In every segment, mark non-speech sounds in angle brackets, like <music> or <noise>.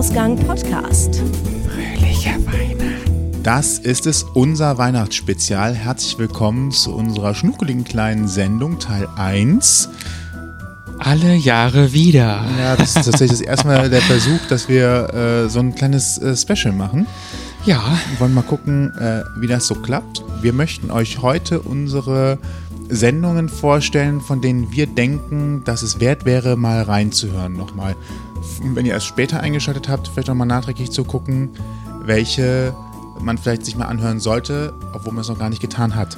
Ausgang Podcast. Fröhliche Weihnachten. Das ist es, unser Weihnachtsspezial. Herzlich willkommen zu unserer schnuckeligen kleinen Sendung Teil 1. Alle Jahre wieder. Ja, das ist tatsächlich das erste Mal der Versuch, dass wir äh, so ein kleines äh, Special machen. Ja. Wir wollen mal gucken, äh, wie das so klappt. Wir möchten euch heute unsere Sendungen vorstellen, von denen wir denken, dass es wert wäre, mal reinzuhören nochmal. Wenn ihr erst später eingeschaltet habt, vielleicht nochmal nachträglich zu gucken, welche man vielleicht sich mal anhören sollte, obwohl man es noch gar nicht getan hat.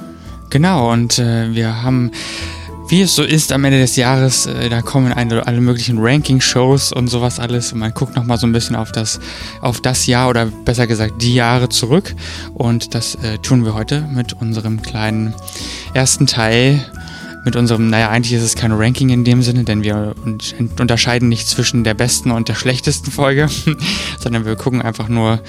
Genau, und äh, wir haben wie es so ist am Ende des Jahres, äh, da kommen eine, alle möglichen Ranking-Shows und sowas alles und man guckt nochmal so ein bisschen auf das, auf das Jahr oder besser gesagt die Jahre zurück und das äh, tun wir heute mit unserem kleinen ersten Teil mit unserem, naja, eigentlich ist es kein Ranking in dem Sinne, denn wir unterscheiden nicht zwischen der besten und der schlechtesten Folge, <laughs> sondern wir gucken einfach nur,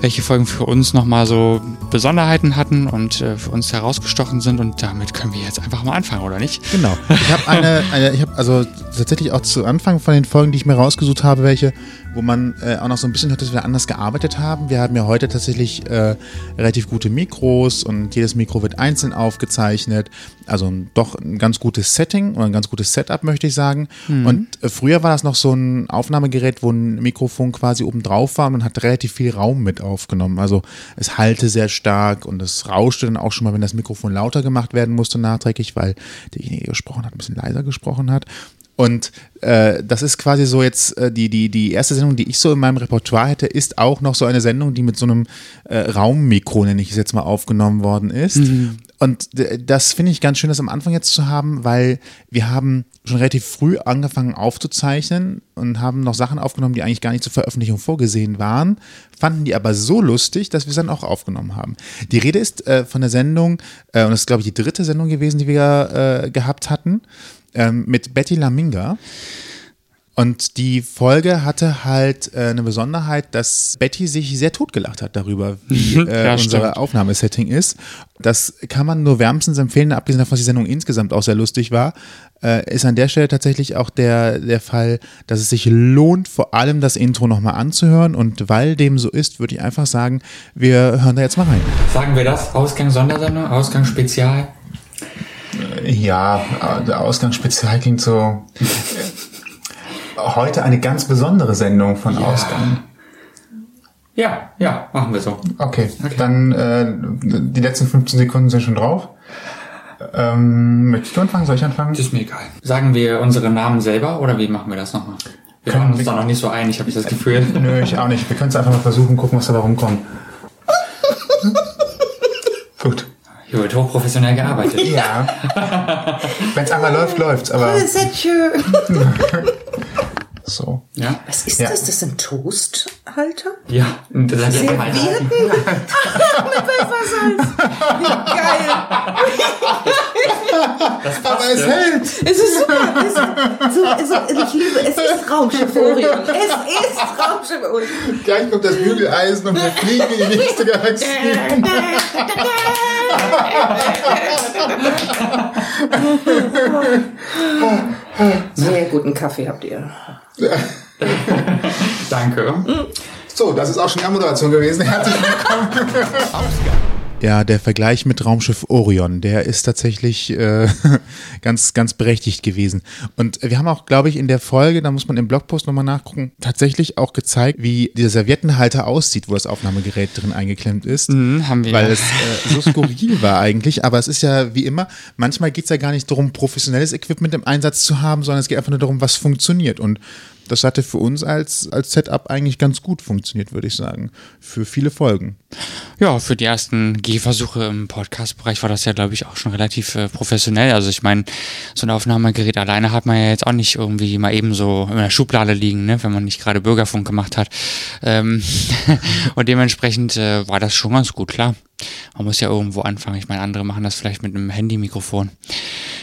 welche Folgen für uns nochmal so Besonderheiten hatten und äh, für uns herausgestochen sind und damit können wir jetzt einfach mal anfangen, oder nicht? Genau. Ich habe eine, eine, ich habe also tatsächlich auch zu Anfang von den Folgen, die ich mir rausgesucht habe, welche, wo man äh, auch noch so ein bisschen hört, dass wir anders gearbeitet haben. Wir haben ja heute tatsächlich äh, relativ gute Mikros und jedes Mikro wird einzeln aufgezeichnet. Also doch ein ganz gutes Setting oder ein ganz gutes Setup, möchte ich sagen. Mhm. Und äh, früher war das noch so ein Aufnahmegerät, wo ein Mikrofon quasi oben drauf war und man hat relativ viel Raum mit aufgenommen. Also es halte sehr stark und es rauschte dann auch schon mal, wenn das Mikrofon lauter gemacht werden musste nachträglich, weil derjenige, der gesprochen hat, ein bisschen leiser gesprochen hat. Und äh, das ist quasi so jetzt äh, die, die, die erste Sendung, die ich so in meinem Repertoire hätte, ist auch noch so eine Sendung, die mit so einem äh, Raummikro, nenne ich es jetzt mal, aufgenommen worden ist. Mhm. Und das finde ich ganz schön, das am Anfang jetzt zu haben, weil wir haben schon relativ früh angefangen aufzuzeichnen und haben noch Sachen aufgenommen, die eigentlich gar nicht zur Veröffentlichung vorgesehen waren, fanden die aber so lustig, dass wir es dann auch aufgenommen haben. Die Rede ist äh, von der Sendung, äh, und das ist glaube ich die dritte Sendung gewesen, die wir äh, gehabt hatten ähm, mit Betty Laminga. Und die Folge hatte halt äh, eine Besonderheit, dass Betty sich sehr totgelacht hat darüber, wie <laughs> äh, ja, unser Aufnahmesetting ist. Das kann man nur wärmstens empfehlen, abgesehen davon, dass die Sendung insgesamt auch sehr lustig war. Äh, ist an der Stelle tatsächlich auch der, der Fall, dass es sich lohnt, vor allem das Intro nochmal anzuhören. Und weil dem so ist, würde ich einfach sagen, wir hören da jetzt mal rein. Sagen wir das? Ausgang Sondersendung, Ausgang Spezial? Ja, der Ausgangsspezial klingt so. Heute eine ganz besondere Sendung von ja. Ausgang. Ja, ja, machen wir so. Okay, okay. dann äh, die letzten 15 Sekunden sind schon drauf. Ähm, möchtest du anfangen? Soll ich anfangen? Das ist mir egal. Sagen wir unsere Namen selber oder wie machen wir das nochmal? Wir können uns da noch nicht so einig, habe ich das Gefühl. <laughs> Nö, ich auch nicht. Wir können es einfach mal versuchen, gucken, was da rumkommt. <laughs> Gut. Hier wird hochprofessionell gearbeitet. Ja. <laughs> Wenn es einmal läuft, läuft's. Aber. Oh, sehr <laughs> schön. So. Ja. Was ist ja. das? Das ist ein Toasthalter? Ja. Das ist Servietten? Ach, <laughs> mit Pfeffersalz. Wie geil. Das Aber es hält. Es ist super. Es ist, so, so, ich liebe, es ist Raumschiff Orion. Es ist Raumschiff Orion. Gleich kommt das Bügeleisen und wir fliegen in die nächste Galaxie. <laughs> Sehr guten Kaffee habt ihr. <laughs> Danke. So, das ist auch schon die Moderation gewesen. Herzlich willkommen. Ja, der Vergleich mit Raumschiff Orion, der ist tatsächlich äh, <laughs> ganz, ganz berechtigt gewesen. Und wir haben auch, glaube ich, in der Folge, da muss man im Blogpost nochmal nachgucken, tatsächlich auch gezeigt, wie dieser Serviettenhalter aussieht, wo das Aufnahmegerät drin eingeklemmt ist. Mhm, haben wir. Weil es äh, so skurril <laughs> war eigentlich. Aber es ist ja wie immer, manchmal geht es ja gar nicht darum, professionelles Equipment im Einsatz zu haben, sondern es geht einfach nur darum, was funktioniert. Und das hatte für uns als, als Setup eigentlich ganz gut funktioniert, würde ich sagen. Für viele Folgen. Ja, für die ersten Gehversuche im Podcast-Bereich war das ja, glaube ich, auch schon relativ äh, professionell. Also ich meine, so ein Aufnahmegerät alleine hat man ja jetzt auch nicht irgendwie mal eben so in der Schublade liegen, ne, wenn man nicht gerade Bürgerfunk gemacht hat. Ähm <laughs> und dementsprechend äh, war das schon ganz gut, klar. Man muss ja irgendwo anfangen. Ich meine, andere machen das vielleicht mit einem Handy-Mikrofon.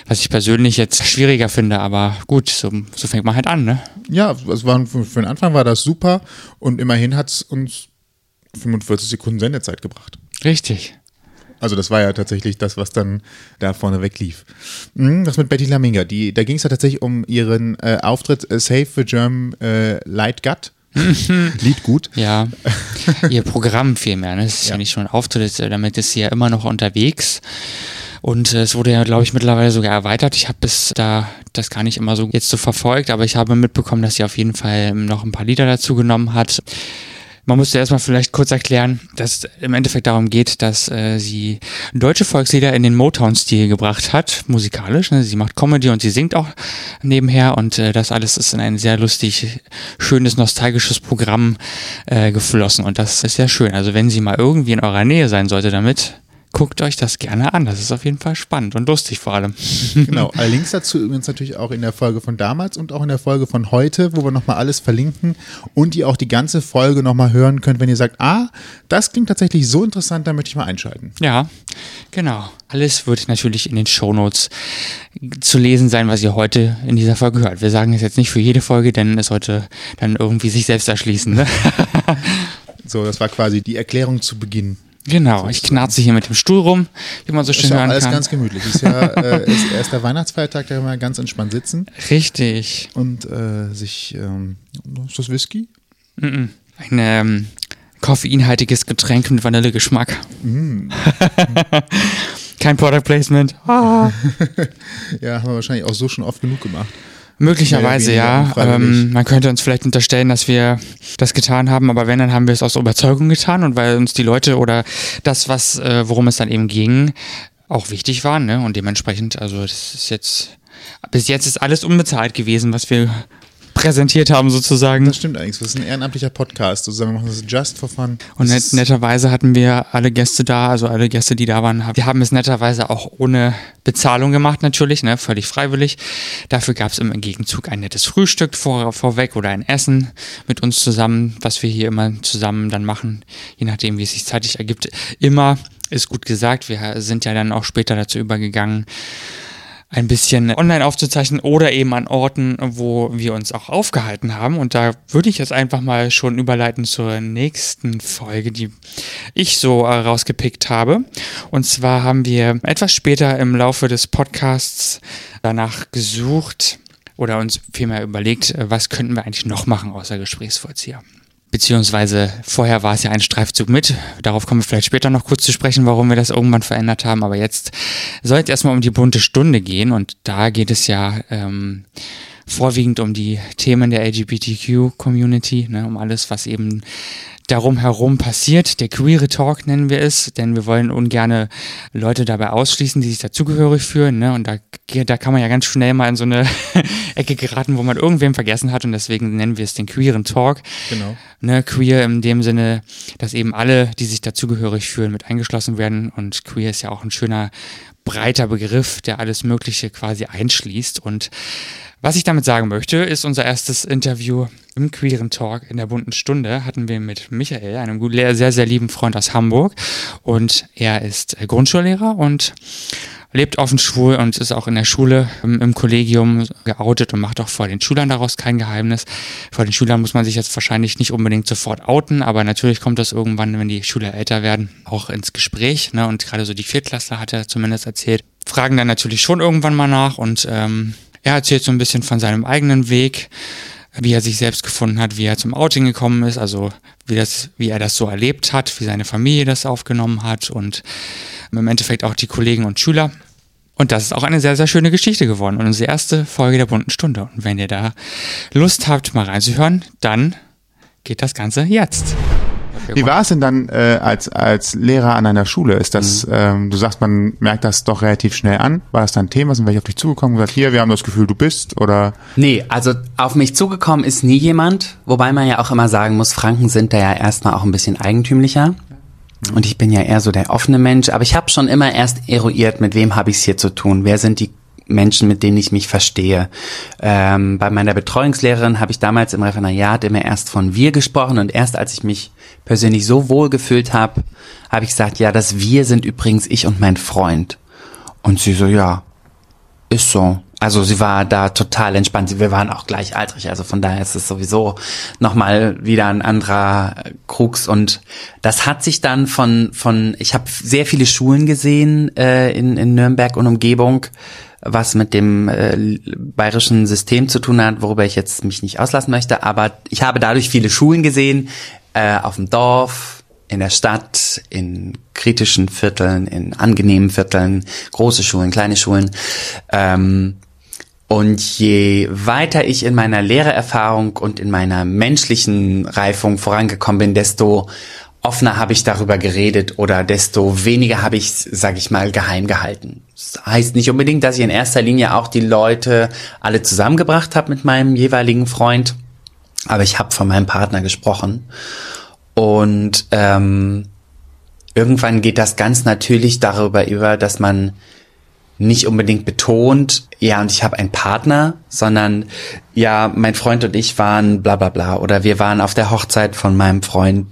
Was ich persönlich jetzt schwieriger finde, aber gut, so, so fängt man halt an, ne? Ja, es war, für den Anfang war das super und immerhin hat es uns 45 Sekunden Sendezeit gebracht. Richtig. Also das war ja tatsächlich das, was dann da vorne weg lief. Hm, das mit Betty Laminga, die, da ging es ja tatsächlich um ihren äh, Auftritt äh, Save the German äh, Light Gut <laughs> Lied gut. Ja, ihr Programm vielmehr. Ne? Das ist ja. ja nicht schon ein Auftritt, damit ist sie ja immer noch unterwegs. Und äh, es wurde ja, glaube ich, mittlerweile sogar erweitert. Ich habe bis da das gar nicht immer so jetzt so verfolgt, aber ich habe mitbekommen, dass sie auf jeden Fall noch ein paar Lieder dazu genommen hat. Man musste erstmal vielleicht kurz erklären, dass es im Endeffekt darum geht, dass äh, sie deutsche Volkslieder in den Motown-Stil gebracht hat, musikalisch. Ne? Sie macht Comedy und sie singt auch nebenher und äh, das alles ist in ein sehr lustig, schönes, nostalgisches Programm äh, geflossen und das ist sehr schön. Also wenn sie mal irgendwie in eurer Nähe sein sollte damit, guckt euch das gerne an. Das ist auf jeden Fall spannend und lustig vor allem. <laughs> Genau, alle Links dazu übrigens natürlich auch in der Folge von damals und auch in der Folge von heute, wo wir nochmal alles verlinken und ihr auch die ganze Folge nochmal hören könnt, wenn ihr sagt, ah, das klingt tatsächlich so interessant, da möchte ich mal einschalten. Ja, genau. Alles wird natürlich in den Shownotes zu lesen sein, was ihr heute in dieser Folge hört. Wir sagen es jetzt nicht für jede Folge, denn es sollte dann irgendwie sich selbst erschließen. Ne? <laughs> so, das war quasi die Erklärung zu Beginn. Genau, ich knarze hier mit dem Stuhl rum, wie man so schön ist ja hören alles kann. ganz gemütlich. Ist ja <laughs> äh, ist erst der Weihnachtsfeiertag, da kann man ganz entspannt sitzen. Richtig. Und äh, sich, ähm, ist das Whisky? Mm -mm. Ein ähm, koffeinhaltiges Getränk mit Vanillegeschmack. Mm. <laughs> Kein Product Placement. Ah. <laughs> ja, haben wir wahrscheinlich auch so schon oft genug gemacht. Möglicherweise ja. Ähm, man könnte uns vielleicht unterstellen, dass wir das getan haben, aber wenn, dann haben wir es aus Überzeugung getan und weil uns die Leute oder das, was, äh, worum es dann eben ging, auch wichtig war, ne? Und dementsprechend, also das ist jetzt, bis jetzt ist alles unbezahlt gewesen, was wir präsentiert haben sozusagen. Das stimmt eigentlich. Das ist ein ehrenamtlicher Podcast. Sozusagen, wir machen das just for fun. Und net, netterweise hatten wir alle Gäste da, also alle Gäste, die da waren. Wir haben es netterweise auch ohne Bezahlung gemacht natürlich, ne, völlig freiwillig. Dafür gab es im Gegenzug ein nettes Frühstück vor, vorweg oder ein Essen mit uns zusammen, was wir hier immer zusammen dann machen, je nachdem, wie es sich zeitlich ergibt. Immer ist gut gesagt. Wir sind ja dann auch später dazu übergegangen, ein bisschen online aufzuzeichnen oder eben an Orten, wo wir uns auch aufgehalten haben. Und da würde ich jetzt einfach mal schon überleiten zur nächsten Folge, die ich so äh, rausgepickt habe. Und zwar haben wir etwas später im Laufe des Podcasts danach gesucht oder uns vielmehr überlegt, äh, was könnten wir eigentlich noch machen außer Gesprächsvollzieher. Beziehungsweise vorher war es ja ein Streifzug mit. Darauf kommen wir vielleicht später noch kurz zu sprechen, warum wir das irgendwann verändert haben. Aber jetzt soll es erstmal um die bunte Stunde gehen. Und da geht es ja ähm, vorwiegend um die Themen der LGBTQ-Community, ne, um alles, was eben darum herum passiert. Der queere Talk nennen wir es, denn wir wollen ungerne Leute dabei ausschließen, die sich dazugehörig fühlen. Ne? Und da, da kann man ja ganz schnell mal in so eine <laughs> Ecke geraten, wo man irgendwem vergessen hat. Und deswegen nennen wir es den queeren Talk. Genau. Ne, queer in dem Sinne, dass eben alle, die sich dazugehörig fühlen, mit eingeschlossen werden. Und queer ist ja auch ein schöner breiter Begriff, der alles Mögliche quasi einschließt. Und was ich damit sagen möchte, ist unser erstes Interview im Queeren Talk in der bunten Stunde hatten wir mit Michael, einem sehr, sehr lieben Freund aus Hamburg. Und er ist Grundschullehrer und lebt offen schwul und ist auch in der Schule im, im, Kollegium geoutet und macht auch vor den Schülern daraus kein Geheimnis. Vor den Schülern muss man sich jetzt wahrscheinlich nicht unbedingt sofort outen, aber natürlich kommt das irgendwann, wenn die Schüler älter werden, auch ins Gespräch. Ne? Und gerade so die Viertklässler hat er zumindest erzählt, fragen dann natürlich schon irgendwann mal nach und ähm, er erzählt so ein bisschen von seinem eigenen Weg, wie er sich selbst gefunden hat, wie er zum Outing gekommen ist, also wie, das, wie er das so erlebt hat, wie seine Familie das aufgenommen hat und im Endeffekt auch die Kollegen und Schüler. Und das ist auch eine sehr, sehr schöne Geschichte geworden und unsere erste Folge der bunten Stunde. Und wenn ihr da Lust habt, mal reinzuhören, dann geht das Ganze jetzt. Wie war es denn dann äh, als, als Lehrer an einer Schule? Ist das, mhm. ähm, du sagst, man merkt das doch relativ schnell an. War das dann ein Thema? Sind welche auf dich zugekommen und gesagt, hier, wir haben das Gefühl, du bist? Oder? Nee, also auf mich zugekommen ist nie jemand, wobei man ja auch immer sagen muss, Franken sind da ja erstmal auch ein bisschen eigentümlicher. Mhm. Und ich bin ja eher so der offene Mensch, aber ich habe schon immer erst eruiert, mit wem habe ich es hier zu tun? Wer sind die Menschen, mit denen ich mich verstehe. Ähm, bei meiner Betreuungslehrerin habe ich damals im Referendariat immer erst von wir gesprochen und erst als ich mich persönlich so wohl gefühlt habe, habe ich gesagt, ja, das wir sind übrigens ich und mein Freund. Und sie so, ja, ist so. Also sie war da total entspannt. Wir waren auch gleichaltrig, also von daher ist es sowieso nochmal wieder ein anderer Krux. Und das hat sich dann von, von ich habe sehr viele Schulen gesehen äh, in, in Nürnberg und Umgebung was mit dem äh, bayerischen System zu tun hat, worüber ich jetzt mich nicht auslassen möchte. Aber ich habe dadurch viele Schulen gesehen, äh, auf dem Dorf, in der Stadt, in kritischen Vierteln, in angenehmen Vierteln, große Schulen, kleine Schulen. Ähm, und je weiter ich in meiner Lehrererfahrung und in meiner menschlichen Reifung vorangekommen bin, desto offener habe ich darüber geredet oder desto weniger habe ich, sage ich mal, geheim gehalten. Das heißt nicht unbedingt, dass ich in erster Linie auch die Leute alle zusammengebracht habe mit meinem jeweiligen Freund, aber ich habe von meinem Partner gesprochen. Und ähm, irgendwann geht das ganz natürlich darüber über, dass man nicht unbedingt betont, ja, und ich habe einen Partner, sondern ja, mein Freund und ich waren bla bla bla. Oder wir waren auf der Hochzeit von meinem Freund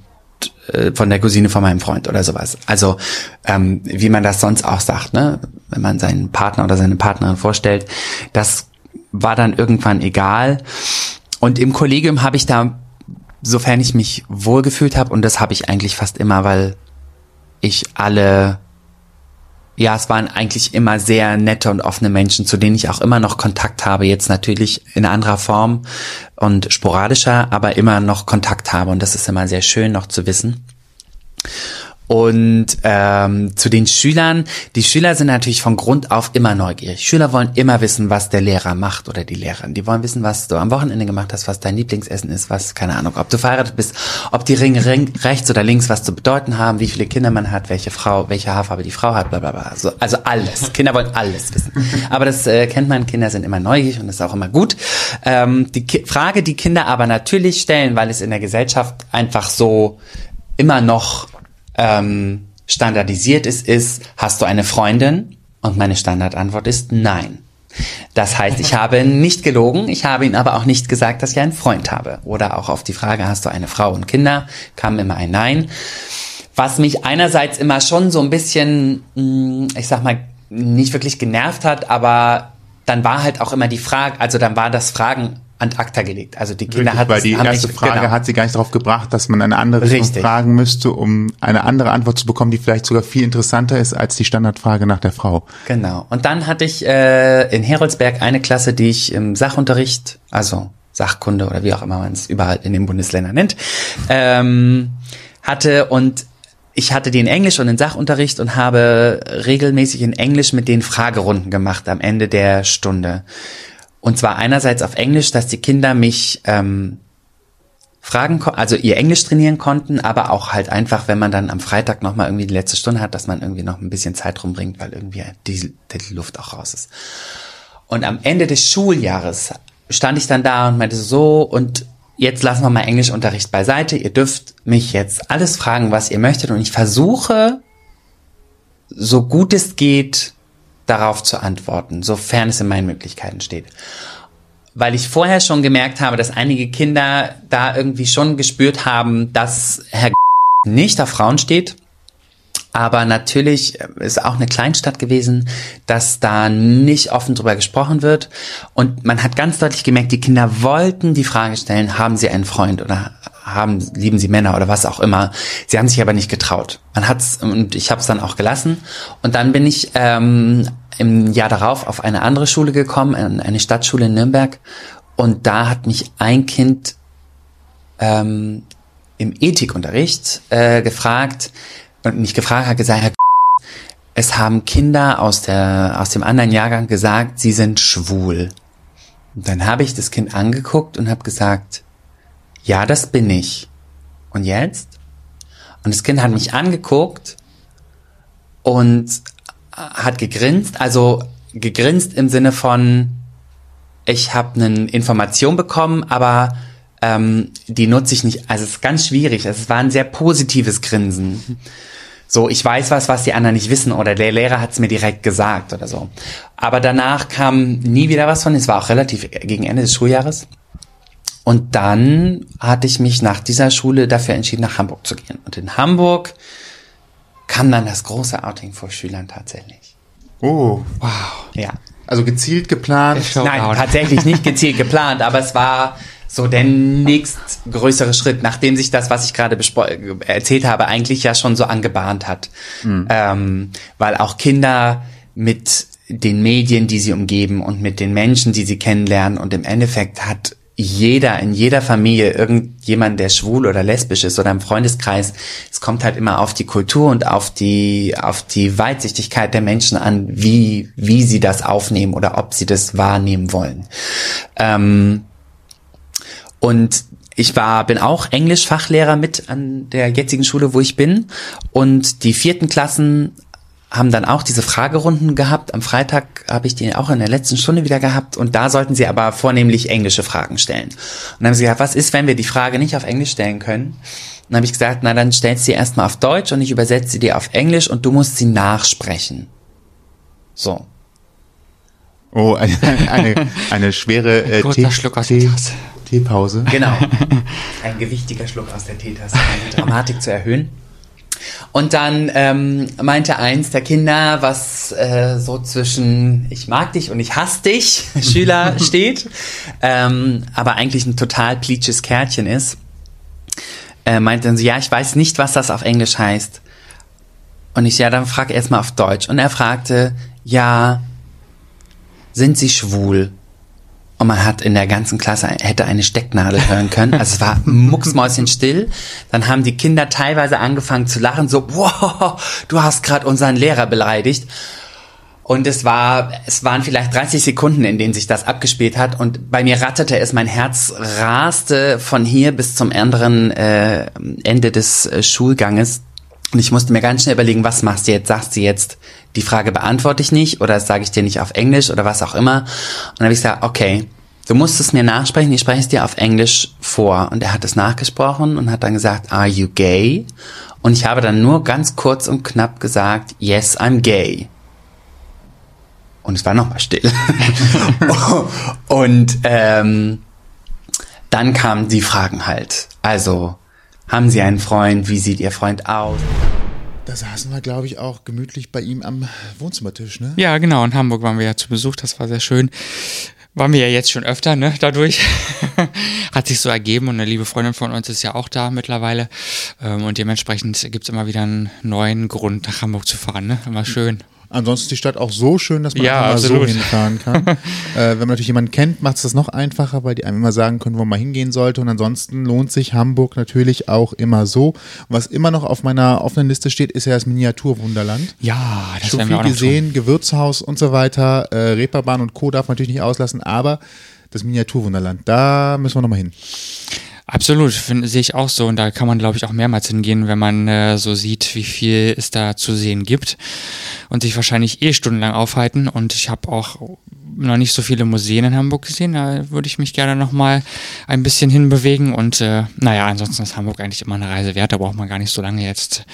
äh, von der Cousine von meinem Freund oder sowas. Also ähm, wie man das sonst auch sagt, ne? wenn man seinen Partner oder seine Partnerin vorstellt, das war dann irgendwann egal. Und im Kollegium habe ich da, sofern ich mich wohlgefühlt habe, und das habe ich eigentlich fast immer, weil ich alle ja, es waren eigentlich immer sehr nette und offene Menschen, zu denen ich auch immer noch Kontakt habe. Jetzt natürlich in anderer Form und sporadischer, aber immer noch Kontakt habe. Und das ist immer sehr schön noch zu wissen. Und ähm, zu den Schülern, die Schüler sind natürlich von Grund auf immer neugierig. Schüler wollen immer wissen, was der Lehrer macht oder die Lehrerin. Die wollen wissen, was du am Wochenende gemacht hast, was dein Lieblingsessen ist, was, keine Ahnung, ob du verheiratet bist, ob die Ringe ring, rechts oder links was zu bedeuten haben, wie viele Kinder man hat, welche Frau, welche Haarfarbe die Frau hat, bla bla bla. Also, also alles. Kinder wollen alles wissen. Aber das äh, kennt man, Kinder sind immer neugierig und das ist auch immer gut. Ähm, die Ki Frage, die Kinder aber natürlich stellen, weil es in der Gesellschaft einfach so immer noch ähm, standardisiert ist, ist, hast du eine Freundin? Und meine Standardantwort ist nein. Das heißt, ich habe <laughs> nicht gelogen, ich habe ihn aber auch nicht gesagt, dass ich einen Freund habe. Oder auch auf die Frage, hast du eine Frau und Kinder, kam immer ein Nein. Was mich einerseits immer schon so ein bisschen, mm, ich sag mal, nicht wirklich genervt hat, aber dann war halt auch immer die Frage, also dann war das Fragen an acta gelegt. Also die Kinder Richtig, hat weil die erste nicht- Frage genau. hat sie gar nicht darauf gebracht, dass man eine andere Richtung fragen müsste, um eine andere Antwort zu bekommen, die vielleicht sogar viel interessanter ist als die Standardfrage nach der Frau. Genau. Und dann hatte ich äh, in Heroldsberg eine Klasse, die ich im Sachunterricht, also Sachkunde oder wie auch immer man es überall in den Bundesländern nennt, ähm, hatte und ich hatte die in Englisch und in Sachunterricht und habe regelmäßig in Englisch mit denen Fragerunden gemacht am Ende der Stunde. Und zwar einerseits auf Englisch, dass die Kinder mich ähm, fragen, also ihr Englisch trainieren konnten, aber auch halt einfach, wenn man dann am Freitag nochmal irgendwie die letzte Stunde hat, dass man irgendwie noch ein bisschen Zeit rumbringt, weil irgendwie die, die Luft auch raus ist. Und am Ende des Schuljahres stand ich dann da und meinte so, und jetzt lassen wir mal Englischunterricht beiseite. Ihr dürft mich jetzt alles fragen, was ihr möchtet. Und ich versuche, so gut es geht, darauf zu antworten, sofern es in meinen Möglichkeiten steht. Weil ich vorher schon gemerkt habe, dass einige Kinder da irgendwie schon gespürt haben, dass Herr nicht auf Frauen steht. Aber natürlich ist auch eine Kleinstadt gewesen, dass da nicht offen drüber gesprochen wird. Und man hat ganz deutlich gemerkt, die Kinder wollten die Frage stellen, haben sie einen Freund oder haben, lieben sie Männer oder was auch immer. Sie haben sich aber nicht getraut. Man hat's, und ich habe es dann auch gelassen. Und dann bin ich ähm, im Jahr darauf auf eine andere Schule gekommen, in eine Stadtschule in Nürnberg. Und da hat mich ein Kind ähm, im Ethikunterricht äh, gefragt, und nicht gefragt, hat gesagt, Herr es haben Kinder aus, der, aus dem anderen Jahrgang gesagt, sie sind schwul. Und dann habe ich das Kind angeguckt und habe gesagt, ja, das bin ich. Und jetzt? Und das Kind hat mich angeguckt und hat gegrinst, also gegrinst im Sinne von, ich habe eine Information bekommen, aber ähm, die nutze ich nicht. Also es ist ganz schwierig. Es war ein sehr positives Grinsen. So, ich weiß was, was die anderen nicht wissen oder der Lehrer hat es mir direkt gesagt oder so. Aber danach kam nie wieder was von. Es war auch relativ gegen Ende des Schuljahres. Und dann hatte ich mich nach dieser Schule dafür entschieden, nach Hamburg zu gehen. Und in Hamburg kam dann das große Outing vor Schülern tatsächlich. Oh, Ja. also gezielt geplant. Nein, tatsächlich nicht gezielt <laughs> geplant, aber es war so der nächstgrößere Schritt, nachdem sich das, was ich gerade erzählt habe, eigentlich ja schon so angebahnt hat. Ähm, weil auch Kinder mit den Medien, die sie umgeben und mit den Menschen, die sie kennenlernen. Und im Endeffekt hat jeder, in jeder Familie irgendjemand, der schwul oder lesbisch ist oder im Freundeskreis. Es kommt halt immer auf die Kultur und auf die, auf die Weitsichtigkeit der Menschen an, wie, wie sie das aufnehmen oder ob sie das wahrnehmen wollen. Ähm, und ich war, bin auch Englischfachlehrer mit an der jetzigen Schule, wo ich bin. Und die vierten Klassen haben dann auch diese Fragerunden gehabt. Am Freitag habe ich die auch in der letzten Stunde wieder gehabt und da sollten sie aber vornehmlich englische Fragen stellen. Und dann haben sie gesagt, was ist, wenn wir die Frage nicht auf Englisch stellen können? Und dann habe ich gesagt, na dann stellst du sie erstmal auf Deutsch und ich übersetze sie dir auf Englisch und du musst sie nachsprechen. So. Oh, eine, eine, eine schwere <laughs> äh, Kurzer Tee, Schluck aus der Tasse. Teepause. Genau. <laughs> Ein gewichtiger Schluck aus der Teetasse, um die Dramatik zu erhöhen. Und dann ähm, meinte eins der Kinder, was äh, so zwischen ich mag dich und ich hasse dich <laughs> Schüler <laughs> steht, ähm, aber eigentlich ein total pleatsches Kärtchen ist, äh, meinte dann so, ja, ich weiß nicht, was das auf Englisch heißt. Und ich, ja, dann frag erst mal auf Deutsch. Und er fragte, ja, sind Sie schwul? Und man hat in der ganzen Klasse hätte eine Stecknadel hören können. Also es war mucksmäuschenstill. Dann haben die Kinder teilweise angefangen zu lachen, so, wow, du hast gerade unseren Lehrer beleidigt. Und es war, es waren vielleicht 30 Sekunden, in denen sich das abgespielt hat. Und bei mir ratterte es, mein Herz raste von hier bis zum anderen äh, Ende des äh, Schulganges. Und ich musste mir ganz schnell überlegen, was machst du jetzt? Sagst du jetzt, die Frage beantworte ich nicht oder sage ich dir nicht auf Englisch oder was auch immer? Und dann habe ich gesagt, okay, du musst es mir nachsprechen, ich spreche es dir auf Englisch vor. Und er hat es nachgesprochen und hat dann gesagt, are you gay? Und ich habe dann nur ganz kurz und knapp gesagt, yes, I'm gay. Und es war nochmal still. <laughs> <laughs> und ähm, dann kamen die Fragen halt. Also, haben Sie einen Freund? Wie sieht Ihr Freund aus? Da saßen wir, glaube ich, auch gemütlich bei ihm am Wohnzimmertisch, ne? Ja, genau. In Hamburg waren wir ja zu Besuch. Das war sehr schön. Waren wir ja jetzt schon öfter, ne? Dadurch <laughs> hat sich so ergeben und eine liebe Freundin von uns ist ja auch da mittlerweile. Ähm, Und dementsprechend gibt es immer wieder einen neuen Grund, nach Hamburg zu fahren, ne? Immer schön. Ansonsten ist die Stadt auch so schön, dass man Ja, mal so hinfahren kann. <laughs> äh, wenn man natürlich jemanden kennt, macht es das noch einfacher, weil die einem immer sagen können, wo man hingehen sollte. Und ansonsten lohnt sich Hamburg natürlich auch immer so. Und was immer noch auf meiner offenen Liste steht, ist ja das Miniaturwunderland. Ja, das Schon werden wir viel auch gesehen, Gewürzhaus und so weiter. Äh, Reeperbahn und Co. darf man natürlich nicht auslassen, aber das Miniaturwunderland, da müssen wir nochmal hin. Absolut, sehe ich auch so. Und da kann man, glaube ich, auch mehrmals hingehen, wenn man äh, so sieht, wie viel es da zu sehen gibt. Und sich wahrscheinlich eh stundenlang aufhalten. Und ich habe auch noch nicht so viele Museen in Hamburg gesehen. Da würde ich mich gerne noch mal ein bisschen hinbewegen. Und äh, naja, ansonsten ist Hamburg eigentlich immer eine Reise wert. Da braucht man gar nicht so lange jetzt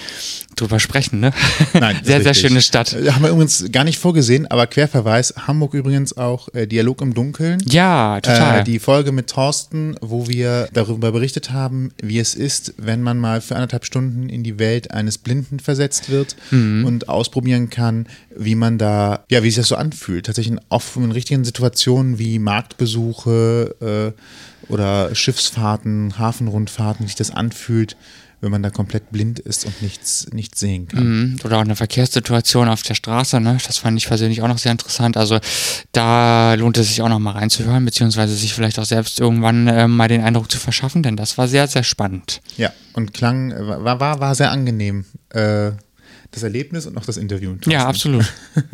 drüber sprechen. Ne? Nein, <laughs> sehr, sehr schöne Stadt. Äh, Haben wir übrigens gar nicht vorgesehen, aber Querverweis, Hamburg übrigens auch äh, Dialog im Dunkeln. Ja, total. Äh, die Folge mit Thorsten, wo wir darüber berichtet haben, wie es ist, wenn man mal für anderthalb Stunden in die Welt eines Blinden versetzt wird Mhm. und ausprobieren kann, wie man da, ja, wie sich das so anfühlt. Tatsächlich in offenen, richtigen Situationen wie Marktbesuche äh, oder Schiffsfahrten, Hafenrundfahrten, wie sich das anfühlt, wenn man da komplett blind ist und nichts, nichts sehen kann. Mhm. Oder auch eine Verkehrssituation auf der Straße, ne? Das fand ich persönlich auch noch sehr interessant. Also da lohnt es sich auch noch mal reinzuhören, beziehungsweise sich vielleicht auch selbst irgendwann äh, mal den Eindruck zu verschaffen, denn das war sehr, sehr spannend. Ja, und klang, war, war, war sehr angenehm. Äh, das Erlebnis und auch das Interview. Thorsten. Ja, absolut. <laughs>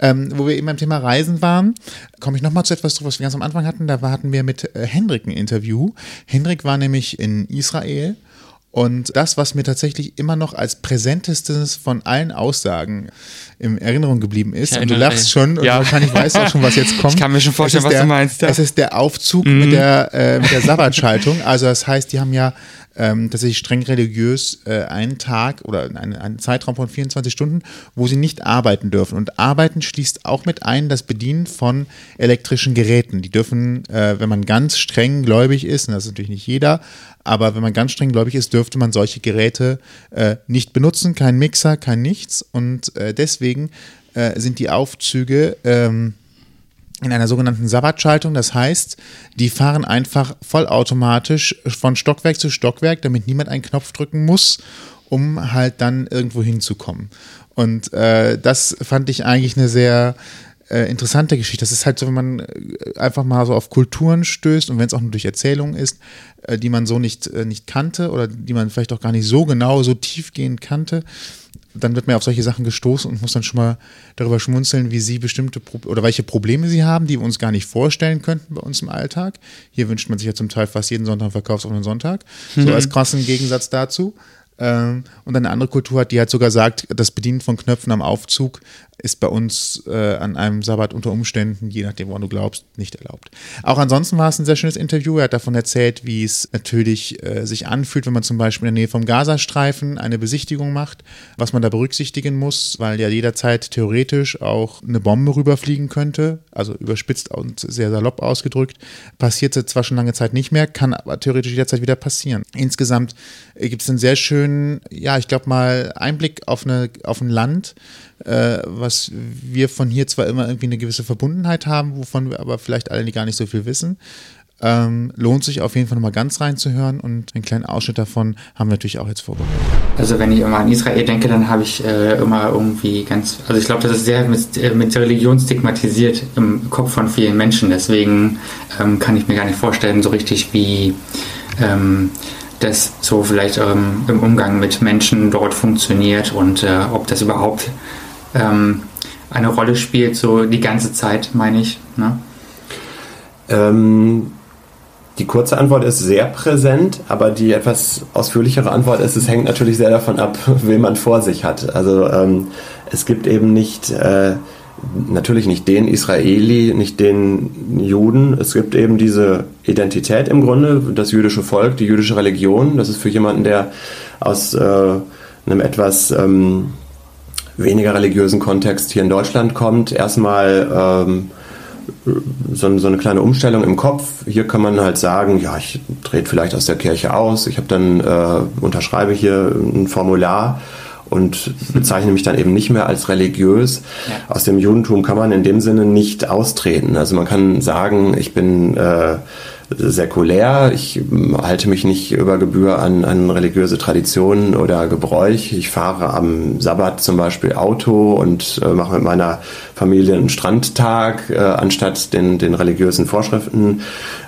Ähm, wo wir eben beim Thema Reisen waren, komme ich nochmal zu etwas, was wir ganz am Anfang hatten. Da hatten wir mit äh, Hendrik ein Interview. Hendrik war nämlich in Israel. Und das, was mir tatsächlich immer noch als präsentestes von allen Aussagen in Erinnerung geblieben ist, Ich und du erinnere lachst mich. schon und Ja. wahrscheinlich weißt du auch schon, was jetzt <laughs> kommt. Ich kann mir schon vorstellen, was du der, meinst, ja. Mhm. Es ist der Aufzug mit der, äh, mit der Sabbatschaltung. Also das heißt, die haben ja ähm, tatsächlich streng religiös äh, einen Tag oder einen, einen Zeitraum von 24 Stunden, wo sie nicht arbeiten dürfen. Und arbeiten schließt auch mit ein das Bedienen von elektrischen Geräten. Die dürfen, äh, wenn man ganz streng gläubig ist, und das ist natürlich nicht jeder, aber wenn man ganz streng gläubig ist, dürfte man solche Geräte äh, nicht benutzen, kein Mixer, kein nichts. Und äh, deswegen äh, sind die Aufzüge ähm, in einer sogenannten Sabbatschaltung. Das heißt, die fahren einfach vollautomatisch von Stockwerk zu Stockwerk, damit niemand einen Knopf drücken muss um halt dann irgendwo hinzukommen. Und äh, das fand ich eigentlich eine sehr äh, interessante Geschichte. Das ist halt so, wenn man äh, einfach mal so auf Kulturen stößt und wenn es auch nur durch Erzählungen ist, äh, die man so nicht, äh, nicht kannte oder die man vielleicht auch gar nicht so genau, so tiefgehend kannte, dann wird man auf solche Sachen gestoßen und muss dann schon mal darüber schmunzeln, wie sie bestimmte Pro oder welche Probleme sie haben, die wir uns gar nicht vorstellen könnten bei uns im Alltag. Hier wünscht man sich ja zum Teil fast jeden Sonntag verkaufsoffenen Sonntag. So Mhm. als krassen Gegensatz dazu. Ähm, und eine andere Kultur hat, die halt sogar sagt, das Bedienen von Knöpfen am Aufzug ist bei uns äh, an einem Sabbat unter Umständen, je nachdem, woran du glaubst, nicht erlaubt. Auch ansonsten war es ein sehr schönes Interview. Er hat davon erzählt, wie es natürlich äh, sich anfühlt, wenn man zum Beispiel in der Nähe vom Gazastreifen eine Besichtigung macht, was man da berücksichtigen muss, weil ja jederzeit theoretisch auch eine Bombe rüberfliegen könnte, also überspitzt und sehr salopp ausgedrückt. Passiert zwar schon lange Zeit nicht mehr, kann aber theoretisch jederzeit wieder passieren. Insgesamt äh, gibt es einen sehr schönen, ja, ich glaube mal, Einblick auf, eine, auf ein Land, äh, was wir von hier zwar immer irgendwie eine gewisse Verbundenheit haben, wovon wir aber vielleicht alle gar nicht so viel wissen. Ähm, lohnt sich auf jeden Fall nochmal ganz reinzuhören und einen kleinen Ausschnitt davon haben wir natürlich auch jetzt vorbereitet. Also wenn ich immer an Israel denke, dann habe ich äh, immer irgendwie ganz, also ich glaube, das ist sehr mit, äh, mit Religion stigmatisiert im Kopf von vielen Menschen. Deswegen ähm, kann ich mir gar nicht vorstellen, so richtig wie ähm, das so vielleicht ähm, im Umgang mit Menschen dort funktioniert und äh, ob das überhaupt ähm, eine Rolle spielt, so die ganze Zeit, meine ich. Ne? Ähm, die kurze Antwort ist sehr präsent, aber die etwas ausführlichere Antwort ist, es hängt natürlich sehr davon ab, <laughs> wen man vor sich hat. Also ähm, es gibt eben nicht, äh, natürlich nicht den Israeli, nicht den Juden. Es gibt eben diese Identität im Grunde, das jüdische Volk, die jüdische Religion. Das ist für jemanden, der aus äh, einem etwas ähm, weniger religiösen Kontext hier in Deutschland kommt, erstmal ähm, so, so eine kleine Umstellung im Kopf. Hier kann man halt sagen, ja, ich trete vielleicht aus der Kirche aus, ich habe dann äh, unterschreibe hier ein Formular und bezeichne mich dann eben nicht mehr als religiös. Ja. Aus dem Judentum kann man in dem Sinne nicht austreten. Also man kann sagen, ich bin äh, säkulär, ich ähm, halte mich nicht über Gebühr an, an religiöse Traditionen oder Gebräuch. Ich fahre am Sabbat zum Beispiel Auto und äh, mache mit meiner Familie einen Strandtag, äh, anstatt den, den religiösen Vorschriften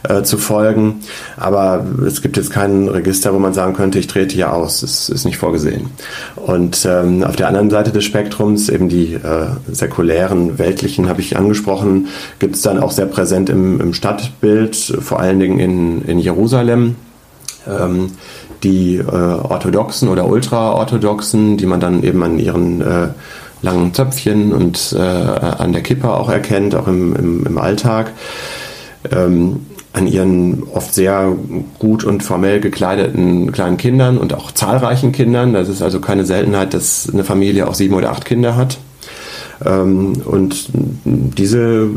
äh, zu folgen. Aber es gibt jetzt kein Register, wo man sagen könnte, ich trete hier aus. Das ist nicht vorgesehen. Und ähm, auf der anderen Seite des Spektrums, eben die äh, säkulären, weltlichen, habe ich angesprochen, gibt es dann auch sehr präsent im, im Stadtbild, vor allen Dingen in, in Jerusalem. Ähm, die äh, orthodoxen oder ultraorthodoxen, die man dann eben an ihren äh, langen Zöpfchen und äh, an der Kippa auch erkennt, auch im, im, im Alltag. Ähm, an ihren oft sehr gut und formell gekleideten kleinen Kindern und auch zahlreichen Kindern. Das ist also keine Seltenheit, dass eine Familie auch sieben oder acht Kinder hat. Ähm, und diese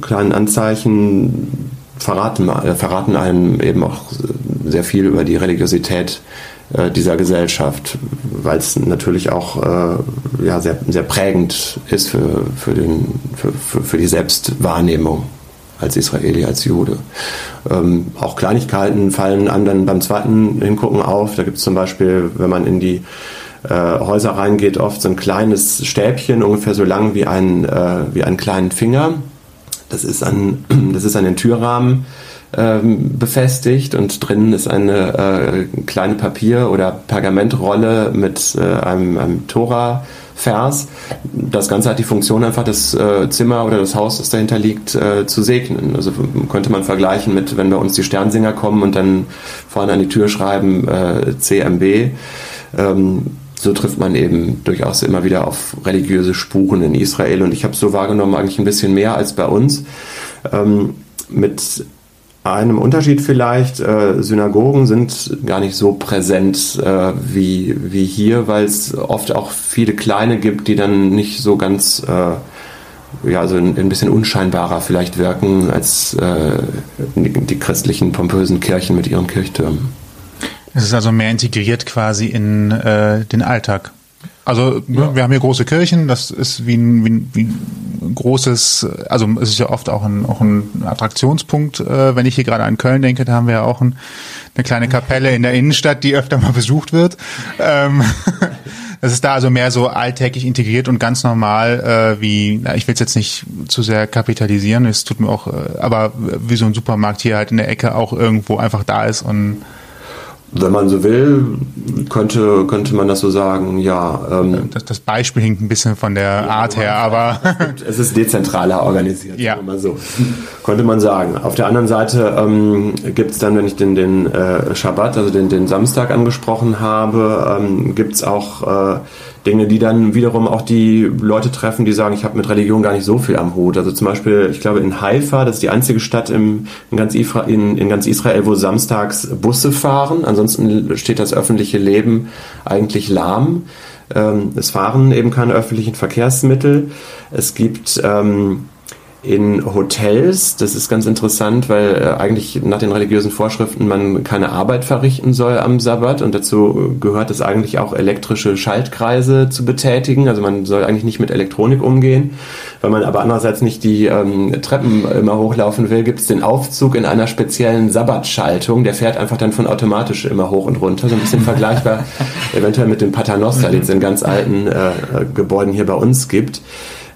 kleinen Anzeichen verraten, äh, verraten einem eben auch sehr viel über die Religiosität äh, dieser Gesellschaft, weil es natürlich auch äh, ja, sehr, sehr prägend ist für, für, den, für, für, für die Selbstwahrnehmung als Israeli, als Jude. Ähm, auch Kleinigkeiten fallen einem dann beim zweiten Hingucken auf. Da gibt es zum Beispiel, wenn man in die äh, Häuser reingeht, oft so ein kleines Stäbchen, ungefähr so lang wie ein, äh, wie einen kleinen Finger. Das ist an, <clears throat> das ist an den Türrahmen ähm, befestigt und drinnen ist eine äh, kleine Papier- oder Pergamentrolle mit äh, einem, einem Tora-Vers. Das Ganze hat die Funktion, einfach das äh, Zimmer oder das Haus, das dahinter liegt, äh, zu segnen. Also könnte man vergleichen mit, wenn bei uns die Sternsinger kommen und dann vorne an die Tür schreiben äh, CMB. Ähm, so trifft man eben durchaus immer wieder auf religiöse Spuren in Israel. Und ich habe so wahrgenommen, eigentlich ein bisschen mehr als bei uns. Ähm, mit einem Unterschied vielleicht, äh, Synagogen sind gar nicht so präsent äh, wie, wie hier, weil es oft auch viele kleine gibt, die dann nicht so ganz, äh, ja, so ein, ein, bisschen unscheinbarer vielleicht wirken als äh, die, die christlichen pompösen Kirchen mit ihren Kirchtürmen. Es ist also mehr integriert quasi in äh, den Alltag. Also ja. wir haben hier große Kirchen, das ist wie ein, wie, ein, wie ein großes, also es ist ja oft auch ein, auch ein Attraktionspunkt. Äh, wenn ich hier gerade an Köln denke, da haben wir ja auch ein, eine kleine Kapelle in der Innenstadt, die öfter mal besucht wird. Ähm, <laughs> das ist da also mehr so alltäglich integriert und ganz normal, äh, wie, na, ich will es jetzt nicht zu sehr kapitalisieren, es tut mir auch, äh, aber wie so ein Supermarkt hier halt in der Ecke auch irgendwo einfach da ist und Wenn man so will, könnte, könnte man das so sagen, ja. Ähm, das, das Beispiel hinkt ein bisschen von der Art her, aber <laughs> es ist dezentraler organisiert, Ja. mal so. Könnte man sagen. Auf der anderen Seite ähm, gibt es dann, wenn ich den, den äh, Schabbat, also den, den Samstag angesprochen habe, ähm, gibt es auch äh, Dinge, die dann wiederum auch die Leute treffen, die sagen, ich habe mit Religion gar nicht so viel am Hut. Also zum Beispiel, ich glaube in Haifa, das ist die einzige Stadt im, in, ganz in, in ganz Israel, wo samstags Busse fahren. Ansonsten steht das öffentliche Leben eigentlich lahm. Ähm, es fahren eben keine öffentlichen Verkehrsmittel. Es gibt ähm, in Hotels, das ist ganz interessant, weil äh, eigentlich nach den religiösen Vorschriften man keine Arbeit verrichten soll am Sabbat und dazu gehört es eigentlich auch elektrische Schaltkreise zu betätigen. Also man soll eigentlich nicht mit Elektronik umgehen. Wenn man aber andererseits nicht die ähm, Treppen immer hochlaufen will, gibt es den Aufzug in einer speziellen Sabbatschaltung. Der fährt einfach dann von automatisch immer hoch und runter. So ein bisschen vergleichbar <laughs> eventuell mit dem Paternoster, den es in ganz alten äh, Gebäuden hier bei uns gibt.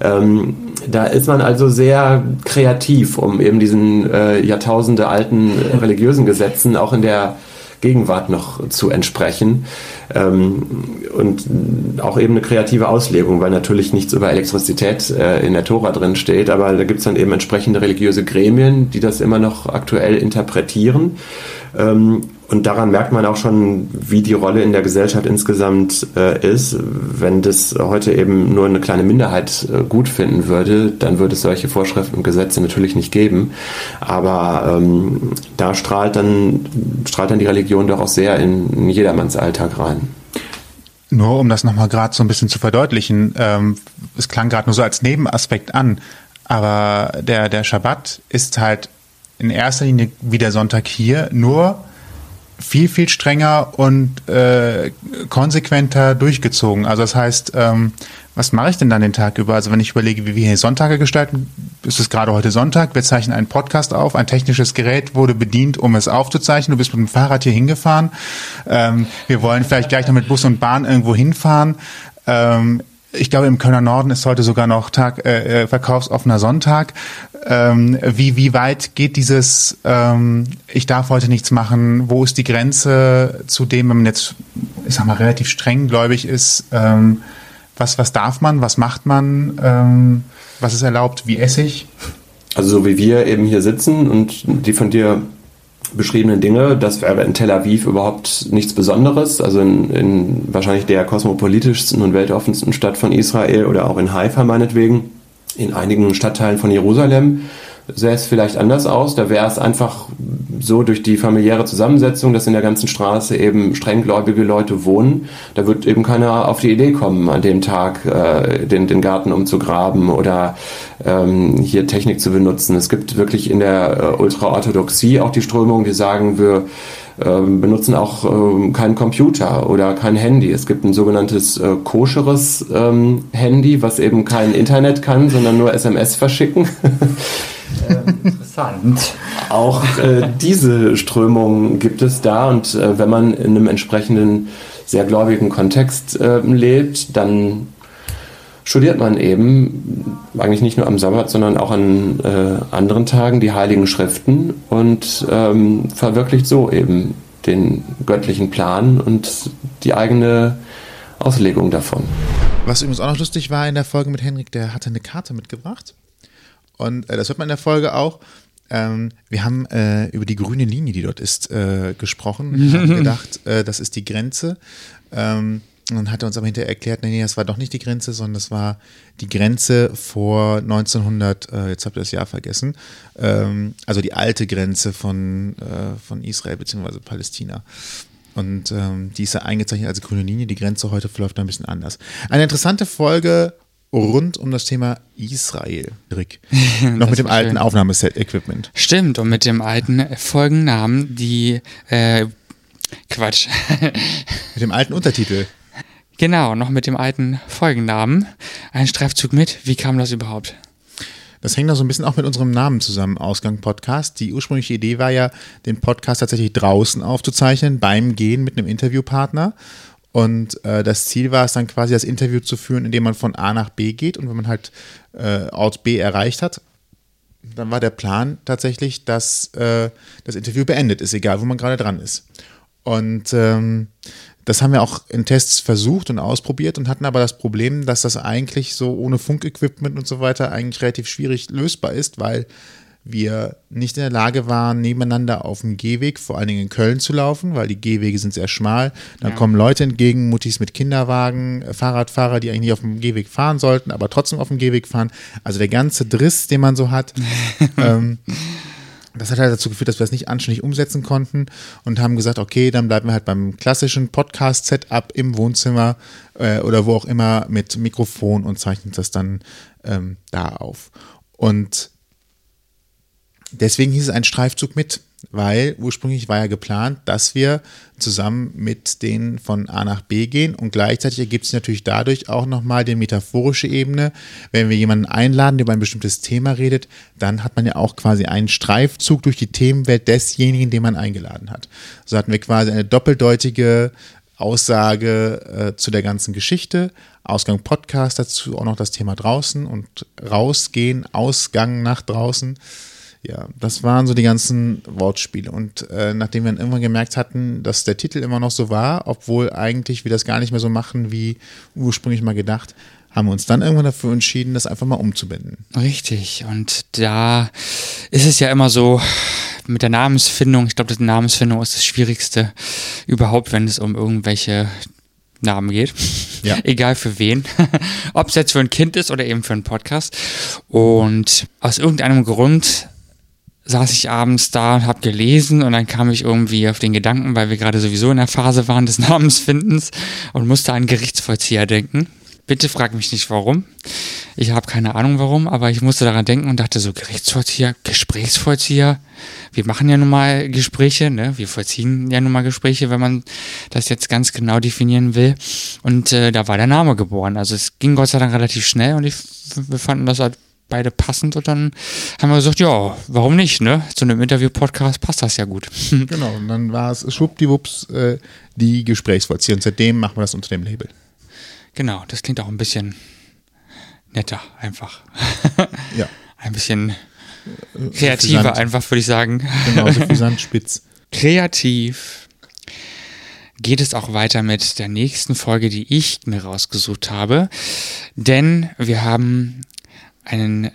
Ähm, da ist man also sehr kreativ, um eben diesen äh, Jahrtausende alten äh, religiösen Gesetzen auch in der Gegenwart noch zu entsprechen. Ähm, und auch eben eine kreative Auslegung, weil natürlich nichts über Elektrizität äh, in der Tora drin steht, aber da gibt es dann eben entsprechende religiöse Gremien, die das immer noch aktuell interpretieren. Ähm, und daran merkt man auch schon, wie die Rolle in der Gesellschaft insgesamt äh, ist. Wenn das heute eben nur eine kleine Minderheit äh, gut finden würde, dann würde es solche Vorschriften und Gesetze natürlich nicht geben. Aber ähm, da strahlt dann, strahlt dann die Religion doch auch sehr in, in jedermanns Alltag rein. Nur um das nochmal gerade so ein bisschen zu verdeutlichen, ähm, es klang gerade nur so als Nebenaspekt an, aber der, der Schabbat ist halt in erster Linie wie der Sonntag hier, nur viel, viel strenger und äh, konsequenter durchgezogen. Also das heißt, ähm, was mache ich denn dann den Tag über? Also wenn ich überlege, wie wir hier Sonntage gestalten, ist es gerade heute Sonntag, wir zeichnen einen Podcast auf, ein technisches Gerät wurde bedient, um es aufzuzeichnen. Du bist mit dem Fahrrad hier hingefahren. Ähm, wir wollen vielleicht gleich noch mit Bus und Bahn irgendwo hinfahren. Ähm, ich glaube, im Kölner Norden ist heute sogar noch Tag äh, äh, verkaufsoffener Sonntag. Ähm, wie, wie weit geht dieses, ähm, ich darf heute nichts machen, wo ist die Grenze zu dem, wenn man jetzt, ich sag mal, relativ streng gläubig ist, ähm, was, was darf man, was macht man, ähm, was ist erlaubt, wie esse ich? Also so wie wir eben hier sitzen und die von dir beschriebenen Dinge, das wäre in Tel Aviv überhaupt nichts Besonderes. Also in, in wahrscheinlich der kosmopolitischsten und weltoffensten Stadt von Israel oder auch in Haifa meinetwegen, in einigen Stadtteilen von Jerusalem sähe es vielleicht anders aus. Da wäre es einfach so durch die familiäre Zusammensetzung, dass in der ganzen Straße eben strenggläubige Leute wohnen. Da wird eben keiner auf die Idee kommen, an dem Tag äh, den, den Garten umzugraben oder ähm, hier Technik zu benutzen. Es gibt wirklich in der äh, Ultraorthodoxie auch die Strömung, die sagen, wir benutzen auch ähm, keinen Computer oder kein Handy. Es gibt ein sogenanntes äh, koscheres ähm, Handy, was eben kein Internet kann, sondern nur SMS verschicken. <laughs> Interessant. Auch äh, diese Strömung gibt es da und äh, wenn man in einem entsprechenden sehr gläubigen Kontext äh, lebt, dann studiert man eben eigentlich nicht nur am Sabbat, sondern auch an äh, anderen Tagen die heiligen Schriften und ähm, verwirklicht so eben den göttlichen Plan und die eigene Auslegung davon. Was übrigens auch noch lustig war in der Folge mit Henrik, der hatte eine Karte mitgebracht. Und äh, das hört man in der Folge auch. Ähm, wir haben äh, über die grüne Linie, die dort ist, äh, gesprochen. Ich habe <laughs> gedacht, äh, das ist die Grenze. Ähm, und dann hat er uns aber hinterher erklärt, nee, nee, das war doch nicht die Grenze, sondern das war die Grenze vor 1900, äh, jetzt habt ihr das Jahr vergessen, ähm, also die alte Grenze von, äh, von Israel bzw. Palästina. Und ähm, die ist ja eingezeichnet als grüne Linie. Die Grenze heute verläuft ein bisschen anders. Eine interessante Folge rund um das Thema Israel, Rick. <laughs> Noch mit dem alten. Aufnahmeset-Equipment. Stimmt, und mit dem alten Folgennamen, die, äh, Quatsch. Mit dem alten Untertitel. <laughs> genau, noch mit dem alten Folgennamen. Ein Streifzug mit. Wie kam das überhaupt? Das hängt da so ein bisschen auch mit unserem Namen zusammen, Ausgang Podcast. Die ursprüngliche Idee war ja, den Podcast tatsächlich draußen aufzuzeichnen, beim Gehen mit einem Interviewpartner. Und äh, das Ziel war es dann quasi, das Interview zu führen, indem man von A nach B geht. Und wenn man halt äh, Ort B erreicht hat, dann war der Plan tatsächlich, dass äh, das Interview beendet ist, egal wo man gerade dran ist. Und ähm, das haben wir auch in Tests versucht und ausprobiert und hatten aber das Problem, dass das eigentlich so ohne Funkequipment und so weiter eigentlich relativ schwierig lösbar ist, weil wir nicht in der Lage waren, nebeneinander auf dem Gehweg, vor allen Dingen in Köln zu laufen, weil die Gehwege sind sehr schmal. Dann Ja. kommen Leute entgegen, Muttis mit Kinderwagen, äh, Fahrradfahrer, die eigentlich nicht auf dem Gehweg fahren sollten, aber trotzdem auf dem Gehweg fahren. Also der ganze Driss, den man so hat. <laughs> ähm, das hat halt dazu geführt, dass wir das nicht anständig umsetzen konnten und haben gesagt, okay, dann bleiben wir halt beim klassischen Podcast-Setup im Wohnzimmer äh, oder wo auch immer mit Mikrofon und zeichnen das dann ähm, da auf. Und deswegen hieß es ein Streifzug mit, weil ursprünglich war ja geplant, dass wir zusammen mit denen von A nach B gehen und gleichzeitig ergibt sich natürlich dadurch auch nochmal die metaphorische Ebene. Wenn wir jemanden einladen, der über ein bestimmtes Thema redet, dann hat man ja auch quasi einen Streifzug durch die Themenwelt desjenigen, den man eingeladen hat. So hatten wir quasi eine doppeldeutige Aussage äh, zu der ganzen Geschichte, Ausgang Podcast, dazu auch noch das Thema draußen und rausgehen, Ausgang nach draußen. Ja, das waren so die ganzen Wortspiele. Und äh, nachdem wir dann irgendwann gemerkt hatten, dass der Titel immer noch so war, obwohl eigentlich wir das gar nicht mehr so machen, wie ursprünglich mal gedacht, haben wir uns dann irgendwann dafür entschieden, das einfach mal umzubinden. Richtig. Und da ist es ja immer so mit der Namensfindung. Ich glaube, die Namensfindung ist das Schwierigste überhaupt, wenn es um irgendwelche Namen geht. Ja. <laughs> Egal für wen. <laughs> Ob es jetzt für ein Kind ist oder eben für einen Podcast. Und aus irgendeinem Grund saß ich abends da und habe gelesen und dann kam ich irgendwie auf den Gedanken, weil wir gerade sowieso in der Phase waren des <laughs> Namensfindens und musste an Gerichtsvollzieher denken. Bitte frag mich nicht warum. Ich habe keine Ahnung warum, aber ich musste daran denken und dachte so, Gerichtsvollzieher, Gesprächsvollzieher. Wir machen ja nun mal Gespräche, ne? Wir vollziehen ja nun mal Gespräche, wenn man das jetzt ganz genau definieren will. Und äh, da war der Name geboren. Also es ging Gott sei Dank relativ schnell und ich, wir fanden das halt beide passend und dann haben wir gesagt, ja, warum nicht, ne? Zu einem Interview-Podcast passt das ja gut. <laughs> Genau, und dann war es schwuppdiwupps äh, die Gesprächsvollzieher. Und seitdem machen wir das unter dem Label. genau, das klingt auch ein bisschen netter, einfach. <laughs> Ja, Ein bisschen kreativer, suffisant. einfach, würde ich sagen. genau, <laughs> suffisant spitz. Kreativ geht es auch weiter mit der nächsten Folge, die ich mir rausgesucht habe. Denn wir haben einen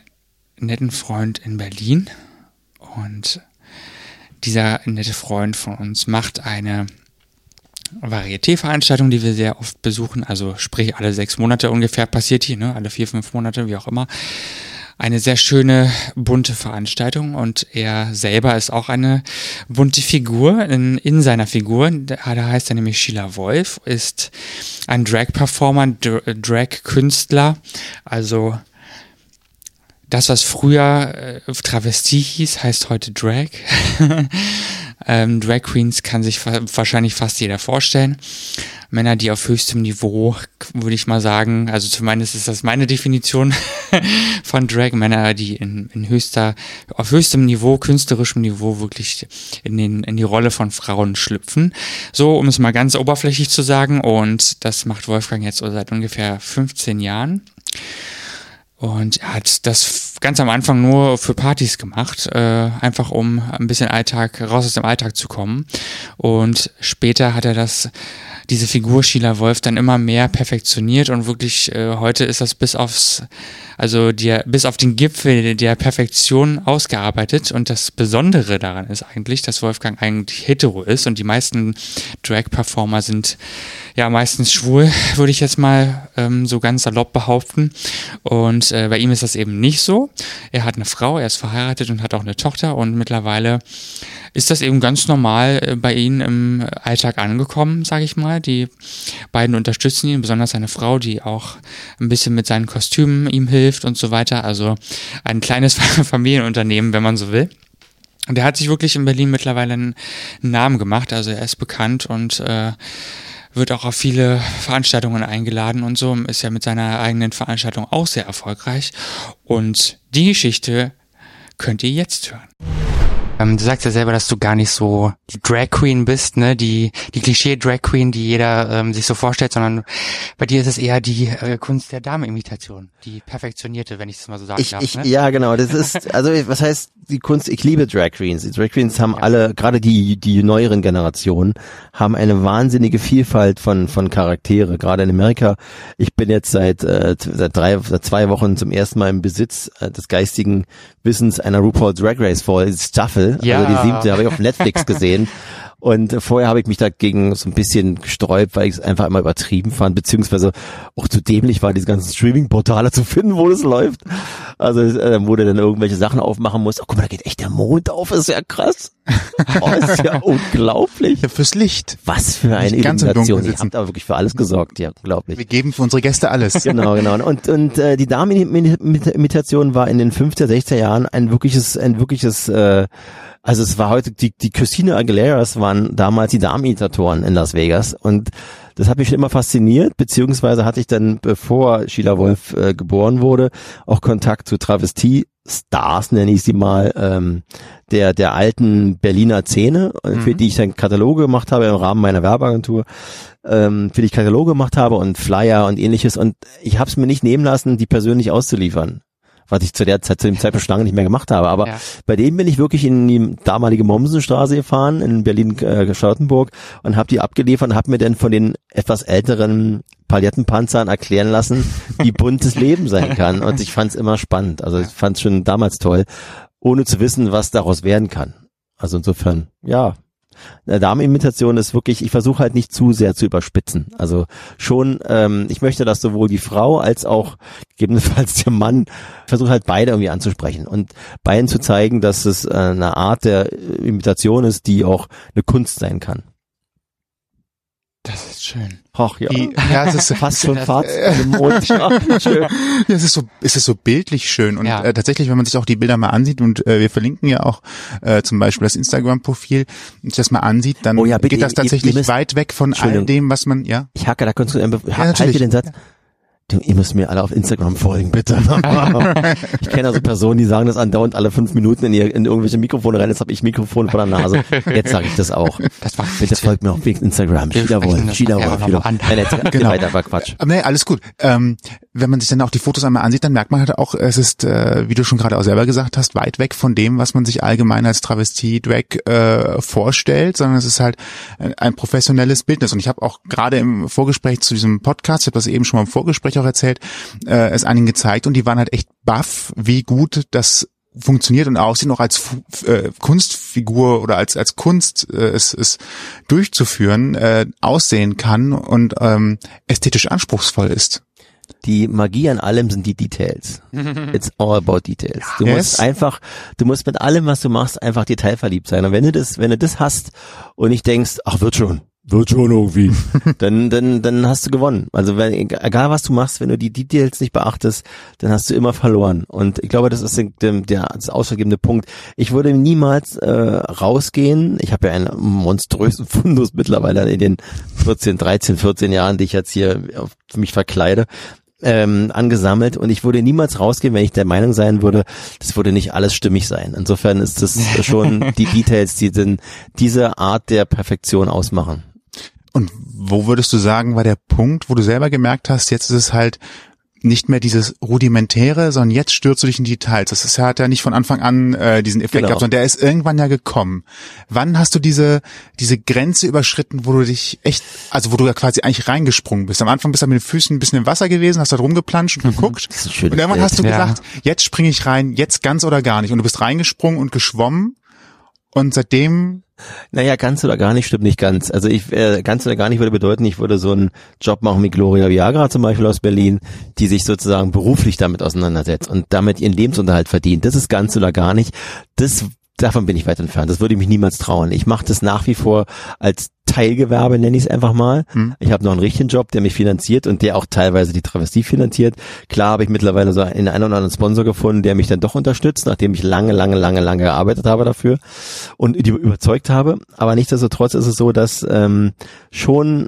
netten Freund in Berlin und dieser nette Freund von uns macht eine Varieté-Veranstaltung, die wir sehr oft besuchen. Also sprich alle sechs Monate ungefähr passiert die, ne? alle vier, fünf Monate, wie auch immer eine sehr schöne bunte Veranstaltung und er selber ist auch eine bunte Figur in, in seiner Figur. Da heißt er nämlich Sheila Wolf, ist ein Drag-Performer, Dr- Drag-Künstler, also das, was früher äh, Travestie hieß, heißt heute Drag. <laughs> ähm, Drag Queens kann sich fa wahrscheinlich fast jeder vorstellen. Männer, die auf höchstem Niveau, würde ich mal sagen, also zumindest ist das meine Definition <laughs> von Drag, Männer, die in, in höchster, auf höchstem Niveau, künstlerischem Niveau wirklich in, den, in die Rolle von Frauen schlüpfen. So, um es mal ganz oberflächlich zu sagen. Und das macht Wolfgang jetzt seit ungefähr 15 Jahren. Und er hat das ganz am Anfang nur für Partys gemacht, äh, einfach um ein bisschen Alltag, raus aus dem Alltag zu kommen. Und später hat er das, diese Figur Sheila Wolf dann immer mehr perfektioniert und wirklich, äh, heute ist das bis aufs, also der, bis auf den Gipfel der Perfektion ausgearbeitet. Und das Besondere daran ist eigentlich, dass Wolfgang eigentlich hetero ist und die meisten Drag-Performer sind ja meistens schwul, würde ich jetzt mal ähm, so ganz salopp behaupten. Und äh, bei ihm ist das eben nicht so. Er hat eine Frau, er ist verheiratet und hat auch eine Tochter und mittlerweile ist das eben ganz normal äh, bei ihm im Alltag angekommen, sage ich mal. Die beiden unterstützen ihn, besonders seine Frau, die auch ein bisschen mit seinen Kostümen ihm hilft und so weiter. Also ein kleines <laughs> Familienunternehmen, wenn man so will. Und er hat sich wirklich in Berlin mittlerweile einen Namen gemacht. Also er ist bekannt und äh, wird auch auf viele Veranstaltungen eingeladen und so, ist ja mit seiner eigenen Veranstaltung auch sehr erfolgreich. Und die Geschichte könnt ihr jetzt hören. Ähm, du sagst ja selber, dass du gar nicht so die Drag Queen bist, ne, die die Klischee Drag Queen, die jeder ähm, sich so vorstellt, sondern bei dir ist es eher die äh, Kunst der Dame-Imitation, die perfektionierte, wenn ich es mal so sagen Ich, darf. ich, ne? ja, genau. Das ist, <laughs> also was heißt die Kunst? Ich liebe Drag Queens. Die Drag Queens haben alle, gerade die die neueren Generationen, haben eine wahnsinnige Vielfalt von von Charaktere. Gerade in Amerika. Ich bin jetzt seit äh, seit drei, seit zwei Wochen zum ersten Mal im Besitz äh, des geistigen Wissens einer RuPaul Drag Race Staffel. Ja. Also die siebte habe ich auf Netflix gesehen. <laughs> Und vorher habe ich mich dagegen so ein bisschen gesträubt, weil ich es einfach immer übertrieben fand, beziehungsweise auch zu dämlich war, diese ganzen Streaming-Portale zu <laughs> finden, wo das läuft. Also äh, wo du dann irgendwelche Sachen aufmachen musst. Oh, guck mal, da geht echt der Mond auf, ist ja krass. Oh, ist ja <laughs> unglaublich. Ja, fürs Licht. Was für eine Nicht Illumination. Ihr habt aber wirklich für alles gesorgt, ja, unglaublich. Wir geben für unsere Gäste alles. <laughs> Genau, genau. Und, und äh, die Damenimitation war in den 50er, 60er Jahren ein wirkliches, ein wirkliches, äh, also es war heute, die, die Christina Aguileras waren damals die Damenimitatoren in Las Vegas und das hat mich schon immer fasziniert, beziehungsweise hatte ich dann, bevor Sheila Wolf äh, geboren wurde, auch Kontakt zu Travestie-Stars, nenne ich sie mal, ähm, der, der alten Berliner Szene, äh, für die ich dann Kataloge gemacht habe im Rahmen meiner Werbeagentur ähm, für die ich Kataloge gemacht habe und Flyer und ähnliches. Und ich habe es mir nicht nehmen lassen, die persönlich auszuliefern. Was ich zu der Zeit, zu dem Zeitpunkt schon lange nicht mehr gemacht habe. Aber Ja. bei denen bin ich wirklich in die damalige Mommsenstraße gefahren, in Berlin äh, und habe die abgeliefert und habe mir dann von den etwas älteren Palettenpanzern erklären lassen, wie <laughs> bunt das Leben sein kann. Und ich fand es immer spannend. Also ich fand es schon damals toll, ohne zu wissen, was daraus werden kann. Also insofern, ja, eine Damenimitation ist wirklich, ich versuche halt nicht zu sehr zu überspitzen. Also schon, ähm, ich möchte, dass sowohl die Frau als auch gegebenenfalls der Mann versuche halt beide irgendwie anzusprechen und beiden zu zeigen, dass es äh, eine Art der Imitation ist, die auch eine Kunst sein kann. Das ist schön. Ach ja. Die, ja, es ist, <laughs> Fast schon im <laughs> Mond. Schön. Ja, es ist so, es ist so bildlich schön und Ja. äh, tatsächlich, wenn man sich auch die Bilder mal ansieht und äh, wir verlinken ja auch äh, zum Beispiel das Instagram-Profil, wenn sich das mal ansieht, dann Oh ja, bitte, geht das ihr- ihr tatsächlich müsst- weit weg von all dem, was man, ja. Ich hacke, da kannst du, äh, ha- halt natürlich. dir den Satz. Du, ihr müsst mir alle auf Instagram folgen, bitte. <laughs> ich kenne also Personen, die sagen das andauernd alle fünf Minuten in, ihr, in irgendwelche Mikrofone rein. Jetzt habe ich Mikrofon vor der Nase. Jetzt sage ich das auch. Das macht Bitte folgt mir auf Instagram. Wolf, noch Sheila mal an. Nein, jetzt <laughs> Genau. weiter, war Quatsch. Nee, alles gut. Ähm, wenn man sich dann auch die Fotos einmal ansieht, dann merkt man halt auch, es ist, äh, wie du schon gerade auch selber gesagt hast, weit weg von dem, was man sich allgemein als Travestie-Drag äh, vorstellt, sondern es ist halt ein, professionelles Bildnis. Und ich habe auch gerade im Vorgespräch zu diesem Podcast, ich habe das eben schon mal im Vorgespräch auch erzählt, äh, es einigen gezeigt und die waren halt echt baff, wie gut das funktioniert und aussieht noch als äh, Kunstfigur oder als als Kunst äh, es, es durchzuführen äh, aussehen kann und ähm, ästhetisch anspruchsvoll ist. Die Magie an allem sind die Details. <laughs> It's all about details. Du Yes. musst einfach, du musst mit allem, was du machst, einfach detailverliebt sein. Und wenn du das, wenn du das hast und nicht denkst, ach, wird schon, wird schon irgendwie, <laughs> dann, dann, dann hast du gewonnen. Also wenn, egal was du machst, wenn du die Details nicht beachtest, dann hast du immer verloren. Und ich glaube, das ist der, der, das ausschlaggebende Punkt. Ich würde niemals äh, rausgehen. Ich habe ja einen monströsen <laughs> Fundus mittlerweile in den 14, 13, 14 Jahren, die ich jetzt hier auf mich verkleide ähm, angesammelt und ich würde niemals rausgehen, wenn ich der Meinung sein würde, das würde nicht alles stimmig sein. Insofern ist das schon <laughs> die Details, die denn diese Art der Perfektion ausmachen. Und wo würdest du sagen, war der Punkt, wo du selber gemerkt hast, jetzt ist es halt nicht mehr dieses rudimentäre, sondern jetzt stürzt du dich in die Details. Das ist, hat ja nicht von Anfang an äh, diesen Effekt Genau. gehabt, sondern der ist irgendwann ja gekommen. Wann hast du diese diese Grenze überschritten, wo du dich echt, also wo du ja quasi eigentlich reingesprungen bist? Am Anfang bist du mit den Füßen ein bisschen im Wasser gewesen, hast da rumgeplanscht und geguckt. Ein schönes und irgendwann Bild. hast du Ja. gedacht, jetzt springe ich rein, jetzt ganz oder gar nicht. Und du bist reingesprungen und geschwommen. Und seitdem Naja, ganz oder gar nicht stimmt nicht ganz. Also ich äh, ganz oder gar nicht würde bedeuten, ich würde so einen Job machen wie Gloria Viagra zum Beispiel aus Berlin, die sich sozusagen beruflich damit auseinandersetzt und damit ihren Lebensunterhalt verdient. Das ist ganz oder gar nicht. Das davon bin ich weit entfernt. Das würde ich mich niemals trauen. Ich mache das nach wie vor als Teilgewerbe, nenne ich es einfach mal. Ich habe noch einen richtigen Job, der mich finanziert und der auch teilweise die Travestie finanziert. Klar habe ich mittlerweile so einen, einen oder anderen Sponsor gefunden, der mich dann doch unterstützt, nachdem ich lange, lange, lange, lange gearbeitet habe dafür und die überzeugt habe. Aber nichtsdestotrotz ist es so, dass ähm, schon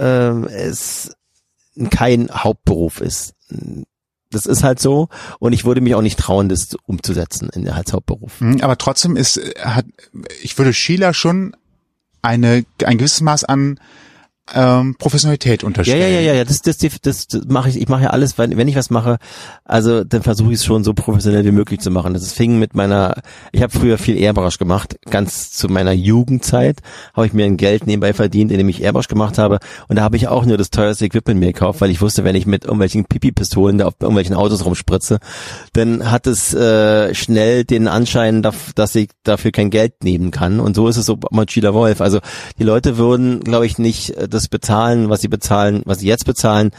äh, es kein Hauptberuf ist. Das ist halt so. Und ich würde mich auch nicht trauen, das umzusetzen in als Hauptberuf. Mhm, Aber trotzdem ist, äh, hat, ich würde Sheila schon eine, ein gewisses Maß an ähm, Professionalität unterstellen. ja, ja, ja, ja, das, das, das, das, das mache ich, ich mache ja alles, wenn, wenn ich was mache, also dann versuche ich es schon so professionell wie möglich zu machen. Das fing mit meiner, ich habe früher viel Airbrush gemacht, ganz zu meiner Jugendzeit habe ich mir ein Geld nebenbei verdient, indem ich Airbrush gemacht habe und da habe ich auch nur das teuerste Equipment mir gekauft, weil ich wusste, wenn ich mit irgendwelchen Pipi-Pistolen da auf irgendwelchen Autos rumspritze, dann hat es äh, schnell den Anschein, dass, ich dafür kein Geld nehmen kann und so ist es so mit Sheila Wolf. Also die Leute würden, glaube ich, nicht äh, das bezahlen, was sie bezahlen, was sie jetzt bezahlen,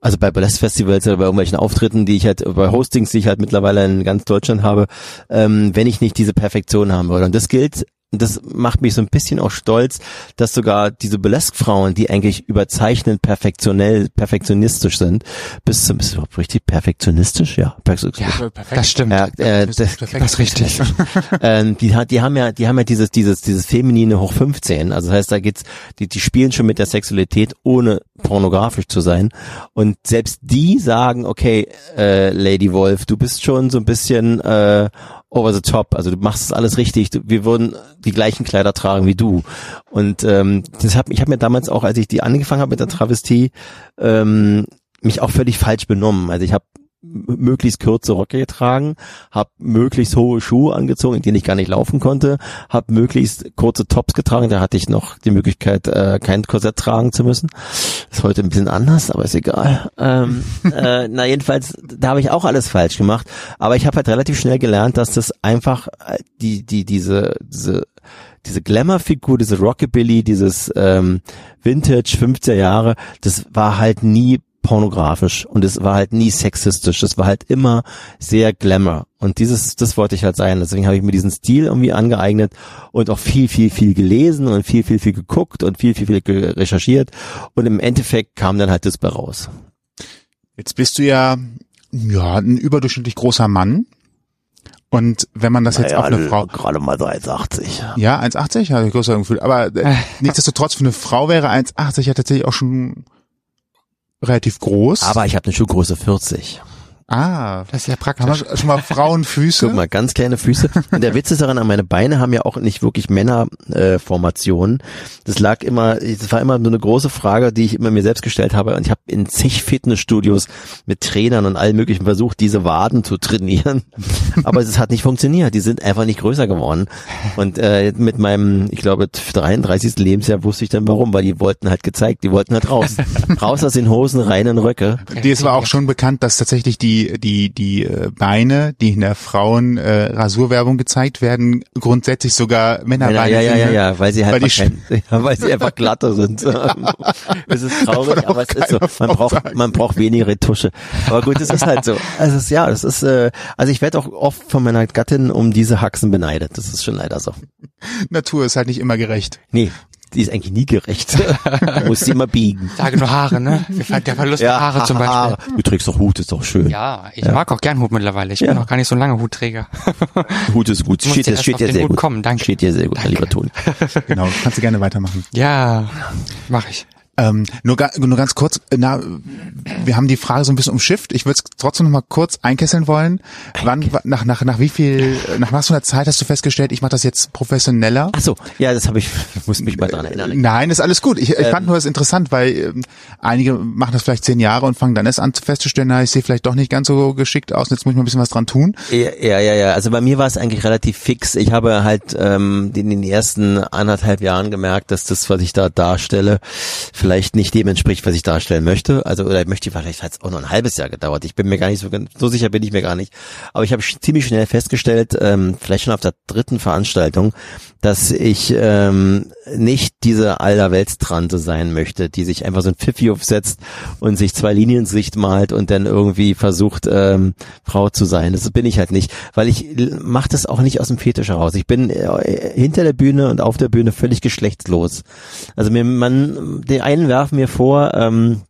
also bei Burlesque Festivals oder bei irgendwelchen Auftritten, die ich halt, bei Hostings, die ich halt mittlerweile in ganz Deutschland habe, ähm, wenn ich nicht diese Perfektion haben würde. Und das gilt, das macht mich so ein bisschen auch stolz, dass sogar diese Burlesque-Frauen, die eigentlich überzeichnet perfektionell, perfektionistisch sind, bis zum, ist das überhaupt richtig perfektionistisch? Ja, perfektionistisch. Ja, das stimmt. Ja, äh, das, Das ist richtig. <laughs> ähm, die, die haben ja, die haben ja dieses, dieses, dieses feminine hoch 15. Also das heißt, da geht's, die, die spielen schon mit der Sexualität, ohne pornografisch zu sein. Und selbst die sagen, okay, äh, Lady Wolf, du bist schon so ein bisschen äh, over the top. Also du machst das alles richtig. Du, wir würden die gleichen Kleider tragen wie du. Und ähm, das hab, ich habe mir damals auch, als ich die angefangen habe mit der Travestie, ähm, mich auch völlig falsch benommen. Also ich habe möglichst kurze Röcke getragen, habe möglichst hohe Schuhe angezogen, in denen ich gar nicht laufen konnte, habe möglichst kurze Tops getragen, da hatte ich noch die Möglichkeit, äh, kein Korsett tragen zu müssen. Ist heute ein bisschen anders, aber ist egal. Ähm, <laughs> äh, na jedenfalls, da habe ich auch alles falsch gemacht, aber ich habe halt relativ schnell gelernt, dass das einfach äh, die die diese diese diese Glamour-Figur, diese Rockabilly, dieses ähm, Vintage 50er Jahre, das war halt nie pornografisch und es war halt nie sexistisch. Das war halt immer sehr Glamour. Und dieses, das wollte ich halt sein. Deswegen habe ich mir diesen Stil irgendwie angeeignet und auch viel, viel, viel gelesen und viel, viel, viel geguckt und viel, viel, viel recherchiert. Und im Endeffekt kam dann halt das bei raus. Jetzt bist du ja, ja, ein überdurchschnittlich großer Mann. Und wenn man das jetzt auf eine Frau, Gerade mal so 1,80. ja, 1,80, habe ich größer Gefühl, aber äh, <laughs> nichtsdestotrotz für eine Frau wäre 1,80 ja tatsächlich auch schon relativ groß. Aber ich habe eine Schuhgröße 40. ah, Das ist ja haben praktisch. wir schon mal Frauenfüße? Guck mal, ganz kleine Füße. Und der Witz ist daran, meine Beine haben ja auch nicht wirklich Männerformationen. Äh, Formationen. das lag immer, das war immer so eine große Frage, die ich immer mir selbst gestellt habe. Und ich habe in zig Fitnessstudios mit Trainern und allem möglichen versucht, diese Waden zu trainieren. Aber es hat nicht funktioniert. Die sind einfach nicht größer geworden. Und äh, mit meinem, ich glaube, 33. Lebensjahr wusste ich dann warum, weil die wollten halt gezeigt, die wollten halt raus. raus aus den Hosen, rein in Röcke. Dir ist aber auch schon bekannt, dass tatsächlich die die die äh, Beine, die in der Frauen äh, Rasurwerbung gezeigt werden, grundsätzlich sogar Ja, Männerbeine ja, ja, sind. ja, ne? ja, weil sie halt Weil die kein, ja, <laughs> weil sie einfach glatter sind. <laughs> es ist traurig, aber es ist so. Man braucht, man braucht weniger Retusche. Aber gut, es ist halt so. Also <laughs> es ist, ja, das ist, äh, also ich werde auch oft von meiner Gattin um diese Haxen beneidet. Das ist schon leider so. Natur ist halt nicht immer gerecht. Nee, die ist eigentlich nie gerecht. <laughs> Du musst sie immer biegen. Sage nur Haare, ne? <laughs> Der Verlust der Haare zum Beispiel. Haare. Du trägst doch Hut, ist doch schön. Ja, ich mag auch gern Hut mittlerweile. Ich Ja. bin auch gar nicht so ein langer Hutträger. <laughs> Hut ist gut. Steht dir, jetzt steht dir sehr gut. kommen, danke. Steht dir sehr gut, mein lieber Toni. Genau, kannst du gerne weitermachen. Ja, mach ich. Ähm, nur, ga, nur ganz kurz, äh, na, wir haben die Frage so ein bisschen umschifft. Ich würde es trotzdem noch mal kurz einkesseln wollen. Wann, wa- nach, nach, nach wie viel, nach was für einer Zeit hast du festgestellt, ich mache das jetzt professioneller? Ach so, ja, das habe ich, <laughs> muss mich mal dran erinnern. Nein, ist alles gut. Ich, ich fand nur das interessant, weil ähm, einige machen das vielleicht zehn Jahre und fangen dann erst an festzustellen, na, ich sehe vielleicht doch nicht ganz so geschickt aus, jetzt muss ich mal ein bisschen was dran tun. Ja, ja, ja, ja. Also bei mir war es eigentlich relativ fix. Ich habe halt ähm, in den ersten anderthalb Jahren gemerkt, dass das, was ich da darstelle, vielleicht nicht dem entspricht, was ich darstellen möchte. Also oder möchte vielleicht hat es auch noch ein halbes Jahr gedauert. Ich bin mir gar nicht so so sicher bin ich mir gar nicht. Aber ich habe ziemlich schnell festgestellt, ähm, vielleicht schon auf der dritten Veranstaltung, dass ich ähm, nicht diese Allerweltstrante sein möchte, die sich einfach so ein Pfiffi aufsetzt und sich zwei Liniensicht malt und dann irgendwie versucht, ähm, Frau zu sein. Das bin ich halt nicht, weil ich mache das auch nicht aus dem Fetisch heraus. Ich bin äh, hinter der Bühne und auf der Bühne völlig geschlechtslos. Also mir, man, die einen werfen mir vor, ähm,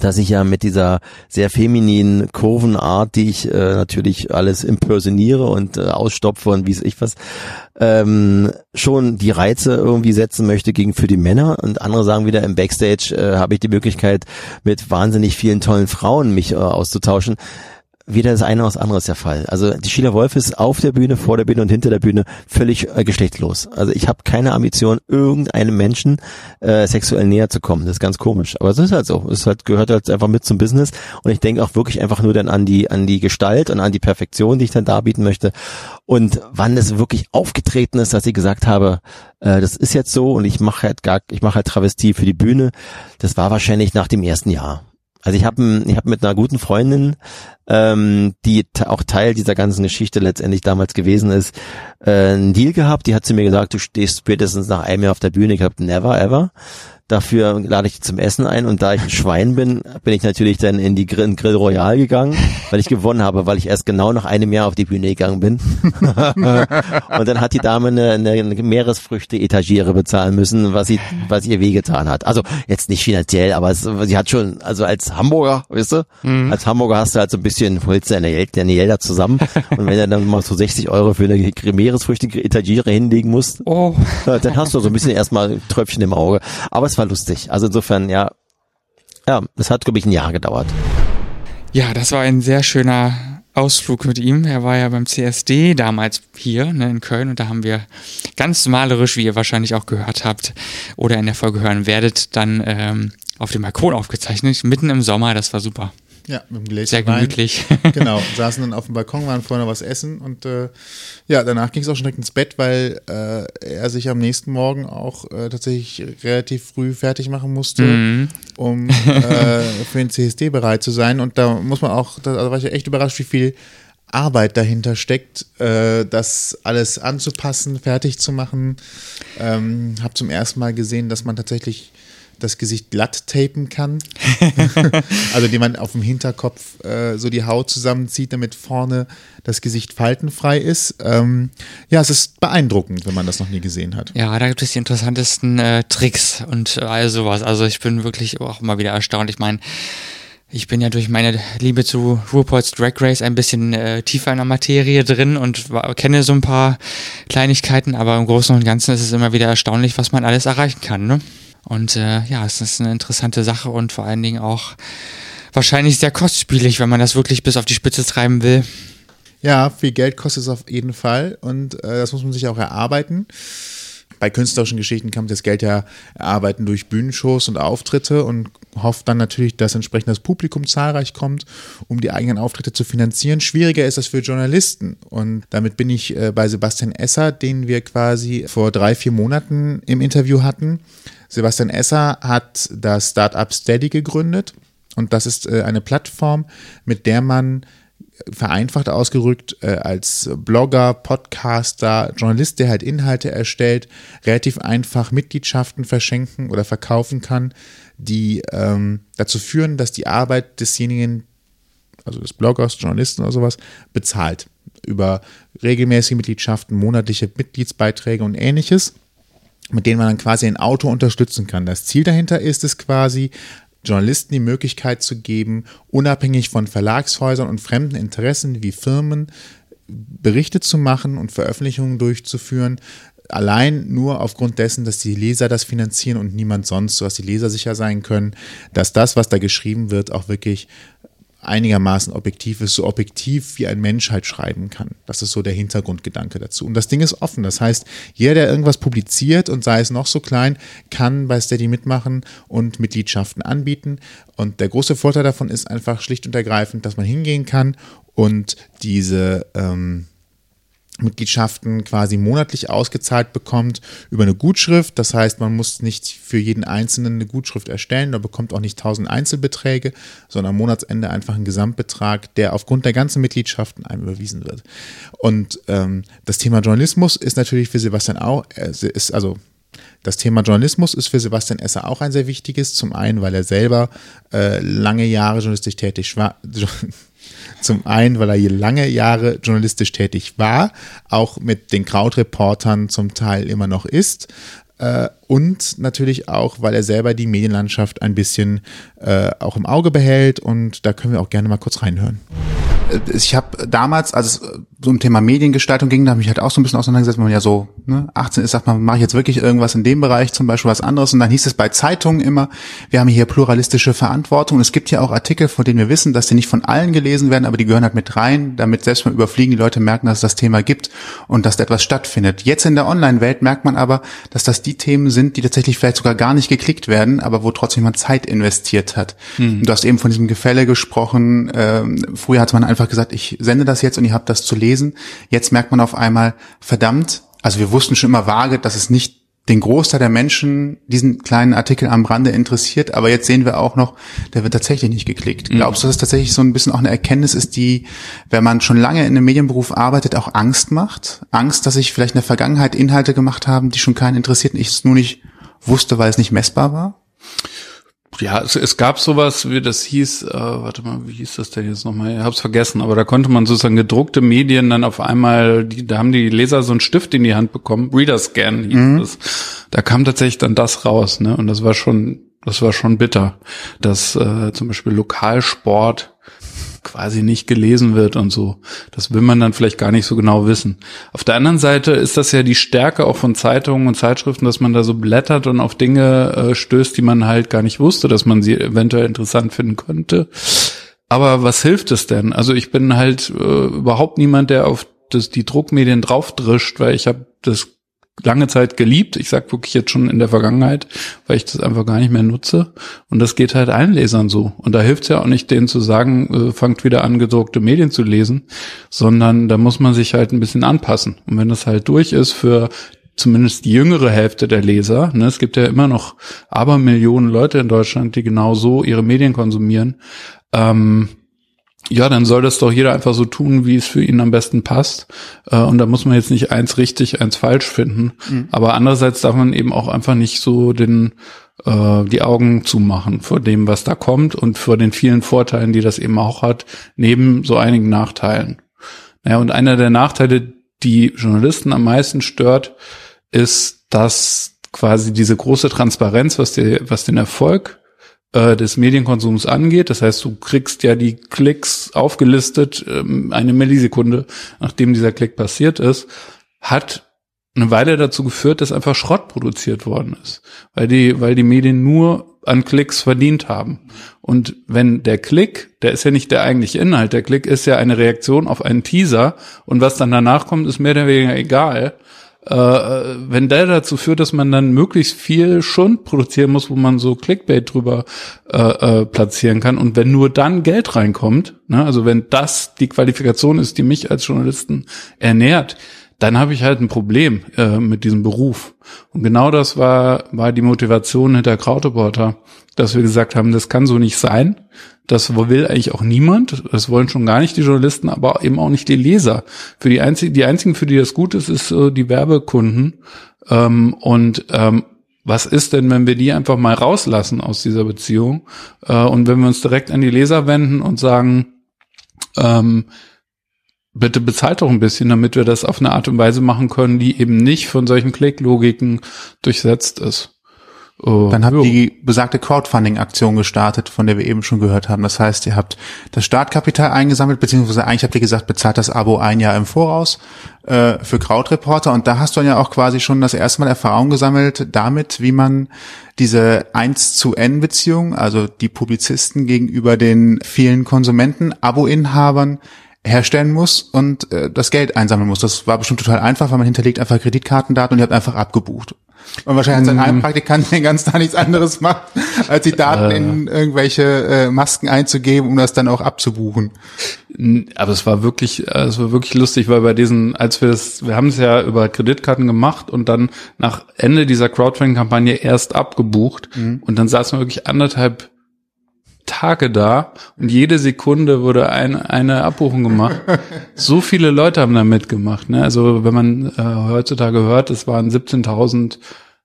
dass ich ja mit dieser sehr femininen Kurvenart, die ich äh, natürlich alles impersoniere und äh, ausstopfe und wie es ich was, ähm, schon die Reize irgendwie setzen möchte gegen für die Männer und andere sagen wieder im Backstage äh, habe ich die Möglichkeit mit wahnsinnig vielen tollen Frauen mich äh, auszutauschen. Weder das eine noch das andere ist der Fall. Also die Sheila Wolf ist auf der Bühne, vor der Bühne und hinter der Bühne völlig äh, geschlechtslos. Also ich habe keine Ambition, irgendeinem Menschen äh, sexuell näher zu kommen. Das ist ganz komisch. Aber es ist halt so. Es halt, gehört halt einfach mit zum Business. Und ich denke auch wirklich einfach nur dann an die, an die Gestalt und an die Perfektion, die ich dann darbieten möchte. Und wann es wirklich aufgetreten ist, dass ich gesagt habe, äh, das ist jetzt so und ich mache halt gar, ich mache halt Travestie für die Bühne, das war wahrscheinlich nach dem ersten Jahr. Also ich habe ich hab mit einer guten Freundin, ähm, die auch Teil dieser ganzen Geschichte letztendlich damals gewesen ist, äh, einen Deal gehabt. Die hat zu mir gesagt, du stehst spätestens nach einem Jahr auf der Bühne. Ich habe never ever. Dafür lade ich zum Essen ein und da ich ein Schwein bin, bin ich natürlich dann in die Grill, in Grill Royal gegangen, weil ich gewonnen habe, weil ich erst genau nach einem Jahr auf die Bühne gegangen bin. <laughs> und dann hat die Dame eine, eine Meeresfrüchte-Etagiere bezahlen müssen, was sie, was ihr wehgetan hat. Also jetzt nicht finanziell, aber es, sie hat schon, also als Hamburger, weißt du, mhm. als Hamburger hast du halt so ein bisschen, holst deine deine Gelder zusammen und wenn du dann mal so 60 Euro für eine Meeresfrüchte-Etagiere hinlegen musst, oh. dann hast du so ein bisschen erstmal ein Tröpfchen im Auge. Aber es war lustig. Also insofern, ja, ja, es hat, glaube ich, ein Jahr gedauert. Ja, das war ein sehr schöner Ausflug mit ihm. Er war ja beim CSD damals hier ne, in Köln und da haben wir ganz malerisch, wie ihr wahrscheinlich auch gehört habt oder in der Folge hören werdet, dann ähm, auf dem Balkon aufgezeichnet, mitten im Sommer. Das war super. Ja, mit dem Gläschen Sehr gemütlich. Wein. <laughs> Genau, saßen dann auf dem Balkon, waren vorher noch was essen und äh, ja, danach ging es auch schon direkt ins Bett, weil äh, er sich am nächsten Morgen auch äh, tatsächlich relativ früh fertig machen musste, mhm. um äh, für den CSD bereit zu sein. Und da muss man auch, da war ich ja echt überrascht, wie viel Arbeit dahinter steckt, äh, das alles anzupassen, fertig zu machen. Ähm, habe zum ersten Mal gesehen, dass man tatsächlich das Gesicht glatt tapen kann. <laughs> also die man auf dem Hinterkopf äh, so die Haut zusammenzieht, damit vorne das Gesicht faltenfrei ist. Ähm, ja, es ist beeindruckend, wenn man das noch nie gesehen hat. Ja, da gibt es die interessantesten äh, Tricks und all sowas. Also ich bin wirklich auch immer wieder erstaunt. Ich meine, ich bin ja durch meine Liebe zu RuPaul's Drag Race ein bisschen äh, tiefer in der Materie drin und war, kenne so ein paar Kleinigkeiten, aber im Großen und Ganzen ist es immer wieder erstaunlich, was man alles erreichen kann. Ne? Und äh, ja, es ist eine interessante Sache und vor allen Dingen auch wahrscheinlich sehr kostspielig, wenn man das wirklich bis auf die Spitze treiben will. Ja, viel Geld kostet es auf jeden Fall und äh, das muss man sich auch erarbeiten. Bei künstlerischen Geschichten kann man das Geld ja erarbeiten durch Bühnenshows und Auftritte und hofft dann natürlich, dass entsprechend das Publikum zahlreich kommt, um die eigenen Auftritte zu finanzieren. Schwieriger ist das für Journalisten und damit bin ich äh, bei Sebastian Esser, den wir quasi vor drei, vier Monaten im Interview hatten. Sebastian Esser hat das Startup Steady gegründet und das ist äh, eine Plattform, mit der man äh, vereinfacht ausgerückt äh, als Blogger, Podcaster, Journalist, der halt Inhalte erstellt, relativ einfach Mitgliedschaften verschenken oder verkaufen kann, die ähm, dazu führen, dass die Arbeit desjenigen, also des Bloggers, Journalisten oder sowas, bezahlt. Über regelmäßige Mitgliedschaften, monatliche Mitgliedsbeiträge und ähnliches mit denen man dann quasi ein Auto unterstützen kann. Das Ziel dahinter ist es quasi, Journalisten die Möglichkeit zu geben, unabhängig von Verlagshäusern und fremden Interessen wie Firmen Berichte zu machen und Veröffentlichungen durchzuführen, allein nur aufgrund dessen, dass die Leser das finanzieren und niemand sonst, sodass die Leser sicher sein können, dass das, was da geschrieben wird, auch wirklich einigermaßen objektiv ist, so objektiv wie ein Mensch halt schreiben kann. Das ist so der Hintergrundgedanke dazu. Und das Ding ist offen. Das heißt, jeder, der irgendwas publiziert und sei es noch so klein, kann bei Steady mitmachen und Mitgliedschaften anbieten. Und der große Vorteil davon ist einfach schlicht und ergreifend, dass man hingehen kann und diese ähm, Mitgliedschaften quasi monatlich ausgezahlt bekommt über eine Gutschrift. Das heißt, man muss nicht für jeden Einzelnen eine Gutschrift erstellen, da bekommt auch nicht 1000 Einzelbeträge, sondern am Monatsende einfach einen Gesamtbetrag, der aufgrund der ganzen Mitgliedschaften einem überwiesen wird. Und ähm, das Thema Journalismus ist natürlich für Sebastian auch, äh, ist also das Thema Journalismus ist für Sebastian Esser auch ein sehr wichtiges. Zum einen, weil er selber äh, lange Jahre journalistisch tätig war, <laughs> zum einen, weil er hier lange Jahre journalistisch tätig war, auch mit den Krautreportern zum Teil immer noch ist. Äh, und natürlich auch, weil er selber die Medienlandschaft ein bisschen äh, auch im Auge behält und da können wir auch gerne mal kurz reinhören. Äh, Ich habe damals, als es so um Thema Mediengestaltung ging, da habe ich mich halt auch so ein bisschen auseinandergesetzt, wenn man ja so ne, 18 ist, sagt man, mache ich jetzt wirklich irgendwas in dem Bereich, zum Beispiel was anderes. Und dann hieß es bei Zeitungen immer, wir haben hier pluralistische Verantwortung. Es gibt ja auch Artikel, von denen wir wissen, dass die nicht von allen gelesen werden, aber die gehören halt mit rein, damit selbst beim Überfliegen die Leute merken, dass es das Thema gibt und dass da etwas stattfindet. Jetzt in der Online-Welt merkt man aber, dass das die Themen sind, die tatsächlich vielleicht sogar gar nicht geklickt werden, aber wo trotzdem man Zeit investiert hat. Hm. Und du hast eben von diesem Gefälle gesprochen. Ähm, früher hat man einfach gesagt, ich sende das jetzt und ihr habt das zu lesen. Jetzt merkt man auf einmal, verdammt, also wir wussten schon immer vage, dass es nicht den Großteil der Menschen diesen kleinen Artikel am Rande interessiert, aber jetzt sehen wir auch noch, der wird tatsächlich nicht geklickt. Glaubst du, dass es tatsächlich so ein bisschen auch eine Erkenntnis ist, die, wenn man schon lange in einem Medienberuf arbeitet, auch Angst macht? Angst, dass sich vielleicht in der Vergangenheit Inhalte gemacht haben, die schon keinen interessierten, ich es nur nicht wusste, weil es nicht messbar war? Ja, es, es gab sowas, wie das hieß, äh, warte mal, wie hieß das denn jetzt nochmal? Ich hab's vergessen, aber da konnte man sozusagen gedruckte Medien dann auf einmal, die, da haben die Leser so einen Stift in die Hand bekommen, Readerscan hieß das. Da kam tatsächlich dann das raus, ne? Und das war schon, das war schon bitter, dass äh, zum Beispiel Lokalsport quasi nicht gelesen wird und so. Das will man dann vielleicht gar nicht so genau wissen. Auf der anderen Seite ist das ja die Stärke auch von Zeitungen und Zeitschriften, dass man da so blättert und auf Dinge äh, stößt, die man halt gar nicht wusste, dass man sie eventuell interessant finden könnte. Aber was hilft es denn? Also ich bin halt äh, überhaupt niemand, der auf das, die Druckmedien draufdrischt, weil ich habe das lange Zeit geliebt. Ich sag wirklich jetzt schon in der Vergangenheit, weil ich das einfach gar nicht mehr nutze. Und das geht halt allen Lesern so. Und da hilft es ja auch nicht, denen zu sagen, äh, fangt wieder an, gedruckte Medien zu lesen, sondern da muss man sich halt ein bisschen anpassen. Und wenn das halt durch ist für zumindest die jüngere Hälfte der Leser, ne, es gibt ja immer noch Abermillionen Leute in Deutschland, die genau so ihre Medien konsumieren, ähm, ja, dann soll das doch jeder einfach so tun, wie es für ihn am besten passt. Äh, und da muss man jetzt nicht eins richtig, eins falsch finden. Aber andererseits darf man eben auch einfach nicht so den äh, die Augen zumachen vor dem, was da kommt und vor den vielen Vorteilen, die das eben auch hat, neben so einigen Nachteilen. Naja, und einer der Nachteile, die Journalisten am meisten stört, ist, dass quasi diese große Transparenz, was, die, was den Erfolg äh, des Medienkonsums angeht. Das heißt, du kriegst ja die Klicks aufgelistet, ähm, eine Millisekunde, nachdem dieser Klick passiert ist, hat eine Weile dazu geführt, dass einfach Schrott produziert worden ist, weil die, weil die Medien nur an Klicks verdient haben. Und wenn der Klick, der ist ja nicht der eigentliche Inhalt, der Klick ist ja eine Reaktion auf einen Teaser und was dann danach kommt, ist mehr oder weniger egal. Äh, wenn der dazu führt, dass man dann möglichst viel Schund produzieren muss, wo man so Clickbait drüber äh, äh, platzieren kann. Und wenn nur dann Geld reinkommt, ne, also wenn das die Qualifikation ist, die mich als Journalisten ernährt, dann habe ich halt ein Problem äh, mit diesem Beruf. Und genau das war, war die Motivation hinter Krautreporter, dass wir gesagt haben, das kann so nicht sein. Das will eigentlich auch niemand. Das wollen schon gar nicht die Journalisten, aber eben auch nicht die Leser. Für die einzigen, die einzigen, für die das gut ist, ist äh, die Werbekunden. Ähm, und ähm, was ist denn, wenn wir die einfach mal rauslassen aus dieser Beziehung? Äh, und wenn wir uns direkt an die Leser wenden und sagen, ähm, bitte bezahlt doch ein bisschen, damit wir das auf eine Art und Weise machen können, die eben nicht von solchen Klicklogiken durchsetzt ist. Oh, Dann habt jo. ihr die besagte Crowdfunding-Aktion gestartet, von der wir eben schon gehört haben. Das heißt, ihr habt das Startkapital eingesammelt, beziehungsweise eigentlich habt ihr gesagt, bezahlt das Abo ein Jahr im Voraus äh, für Crowdreporter. Und da hast du dann ja auch quasi schon das erste Mal Erfahrung gesammelt damit, wie man diese 1 zu N Beziehung, also die Publizisten gegenüber den vielen Konsumenten, Abo-Inhabern, herstellen muss und äh, das Geld einsammeln muss. Das war bestimmt total einfach, weil man hinterlegt einfach Kreditkartendaten und ihr habt einfach abgebucht. Und wahrscheinlich hat sein Heimpraktikant den ganzen Tag nichts anderes macht, als die Daten in irgendwelche äh, Masken einzugeben, um das dann auch abzubuchen. Aber es war wirklich, äh, es war wirklich lustig, weil bei diesen, als wir das, wir haben es ja über Kreditkarten gemacht und dann nach Ende dieser Crowdfunding-Kampagne erst abgebucht und dann saßen wir wirklich anderthalb Tage da und jede Sekunde wurde ein, eine Abbuchung gemacht. <laughs> so viele Leute haben da mitgemacht. Ne? Also wenn man äh, heutzutage hört, es waren 17.000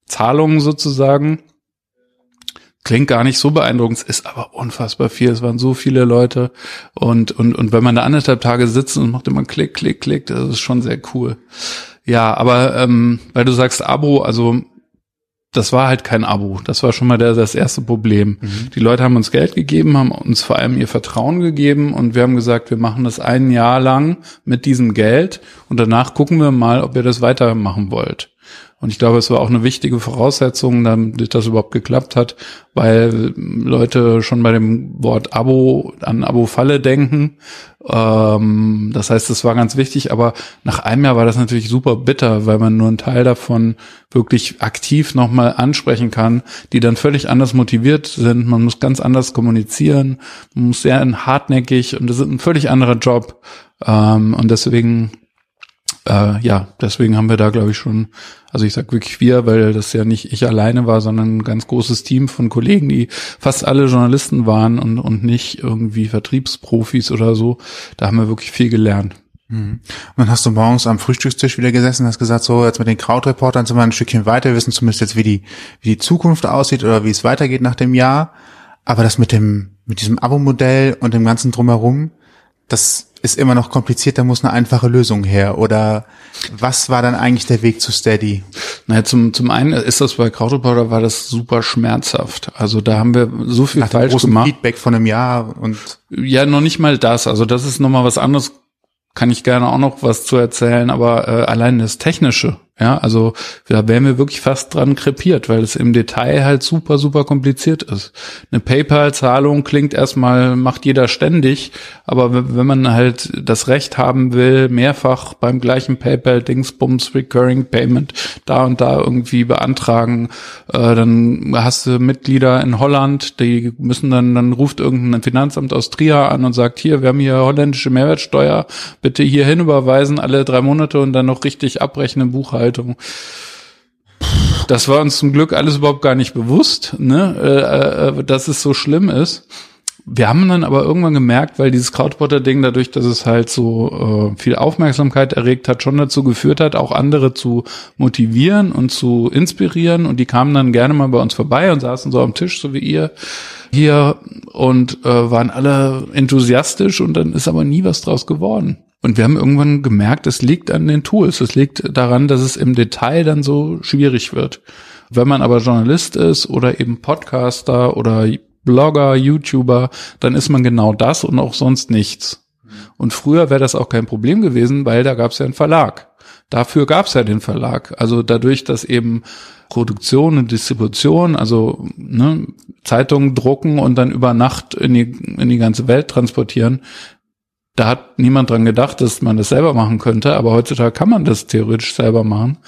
Zahlungen sozusagen. Klingt gar nicht so beeindruckend, ist aber unfassbar viel. Es waren so viele Leute und und und wenn man da anderthalb Tage sitzt und macht immer Klick, Klick, Klick, das ist schon sehr cool. Ja, aber ähm, weil du sagst Abo, also das war halt kein Abo. Das war schon mal der, das erste Problem. Die Leute haben uns Geld gegeben, haben uns vor allem ihr Vertrauen gegeben und wir haben gesagt, wir machen das ein Jahr lang mit diesem Geld und danach gucken wir mal, ob ihr das weitermachen wollt. Und ich glaube, es war auch eine wichtige Voraussetzung, damit das überhaupt geklappt hat, weil Leute schon bei dem Wort Abo an Abo-Falle denken. Ähm, das heißt, es war ganz wichtig, aber nach einem Jahr war das natürlich super bitter, weil man nur einen Teil davon wirklich aktiv nochmal ansprechen kann, die dann völlig anders motiviert sind. Man muss ganz anders kommunizieren, man muss sehr hartnäckig und das ist ein völlig anderer Job. Ähm, und deswegen äh, ja, deswegen haben wir da, glaube ich, schon, also ich sag wirklich wir, weil das ja nicht ich alleine war, sondern ein ganz großes Team von Kollegen, die fast alle Journalisten waren und, und nicht irgendwie Vertriebsprofis oder so. Da haben wir wirklich viel gelernt. Und dann hast du morgens am Frühstückstisch wieder gesessen und hast gesagt, so jetzt mit den Krautreportern sind wir ein Stückchen weiter, wir wissen zumindest jetzt, wie die, wie die Zukunft aussieht oder wie es weitergeht nach dem Jahr. Aber das mit dem, mit diesem Abo-Modell und dem ganzen drumherum, das ist immer noch kompliziert, da muss eine einfache Lösung her. Oder was war dann eigentlich der Weg zu Steady? Naja, zum, zum einen ist das bei Krautreporter war das super schmerzhaft. Also da haben wir so viel Nach falsch großen gemacht. Feedback von einem Jahr und Ja, noch nicht mal das. Also das ist nochmal was anderes. Kann ich gerne auch noch was zu erzählen, aber äh, allein das Technische, ja, also da wären wir wirklich fast dran krepiert, weil es im Detail halt super, super kompliziert ist. Eine PayPal-Zahlung klingt erstmal, macht jeder ständig, aber wenn man halt das Recht haben will, mehrfach beim gleichen PayPal-Dingsbums Recurring Payment da und da irgendwie beantragen, äh, dann hast du Mitglieder in Holland, die müssen dann, dann ruft irgendein Finanzamt aus Trier an und sagt, hier, wir haben hier holländische Mehrwertsteuer, bitte hier hinüberweisen alle drei Monate und dann noch richtig abrechnen Buchhaltung. Das war uns zum Glück alles überhaupt gar nicht bewusst, ne, äh, äh, dass es so schlimm ist. Wir haben dann aber irgendwann gemerkt, weil dieses Krautpotter-Ding dadurch, dass es halt so äh, viel Aufmerksamkeit erregt hat, schon dazu geführt hat, auch andere zu motivieren und zu inspirieren. Und die kamen dann gerne mal bei uns vorbei und saßen so am Tisch, so wie ihr hier, und äh, waren alle enthusiastisch und dann ist aber nie was draus geworden. Und wir haben irgendwann gemerkt, es liegt an den Tools. Es liegt daran, dass es im Detail dann so schwierig wird. Wenn man aber Journalist ist oder eben Podcaster oder Blogger, YouTuber, dann ist man genau das und auch sonst nichts. Und früher wäre das auch kein Problem gewesen, weil da gab es ja einen Verlag. Dafür gab es ja den Verlag. Also dadurch, dass eben Produktion und Distribution, also ne, Zeitungen drucken und dann über Nacht in die, in die ganze Welt transportieren, da hat niemand dran gedacht, dass man das selber machen könnte, aber heutzutage kann man das theoretisch selber machen.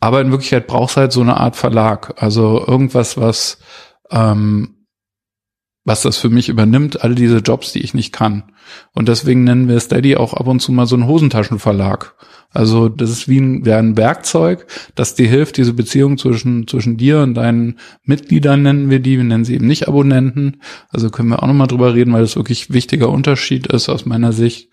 Aber in Wirklichkeit braucht es halt so eine Art Verlag. Also irgendwas, was, ähm, was das für mich übernimmt, all diese Jobs, die ich nicht kann. Und deswegen nennen wir Steady auch ab und zu mal so einen Hosentaschenverlag. Also das ist wie ein, ein Werkzeug, das dir hilft, diese Beziehung zwischen, zwischen dir und deinen Mitgliedern nennen wir die, wir nennen sie eben nicht Abonnenten. Also können wir auch nochmal drüber reden, weil das wirklich wichtiger Unterschied ist aus meiner Sicht.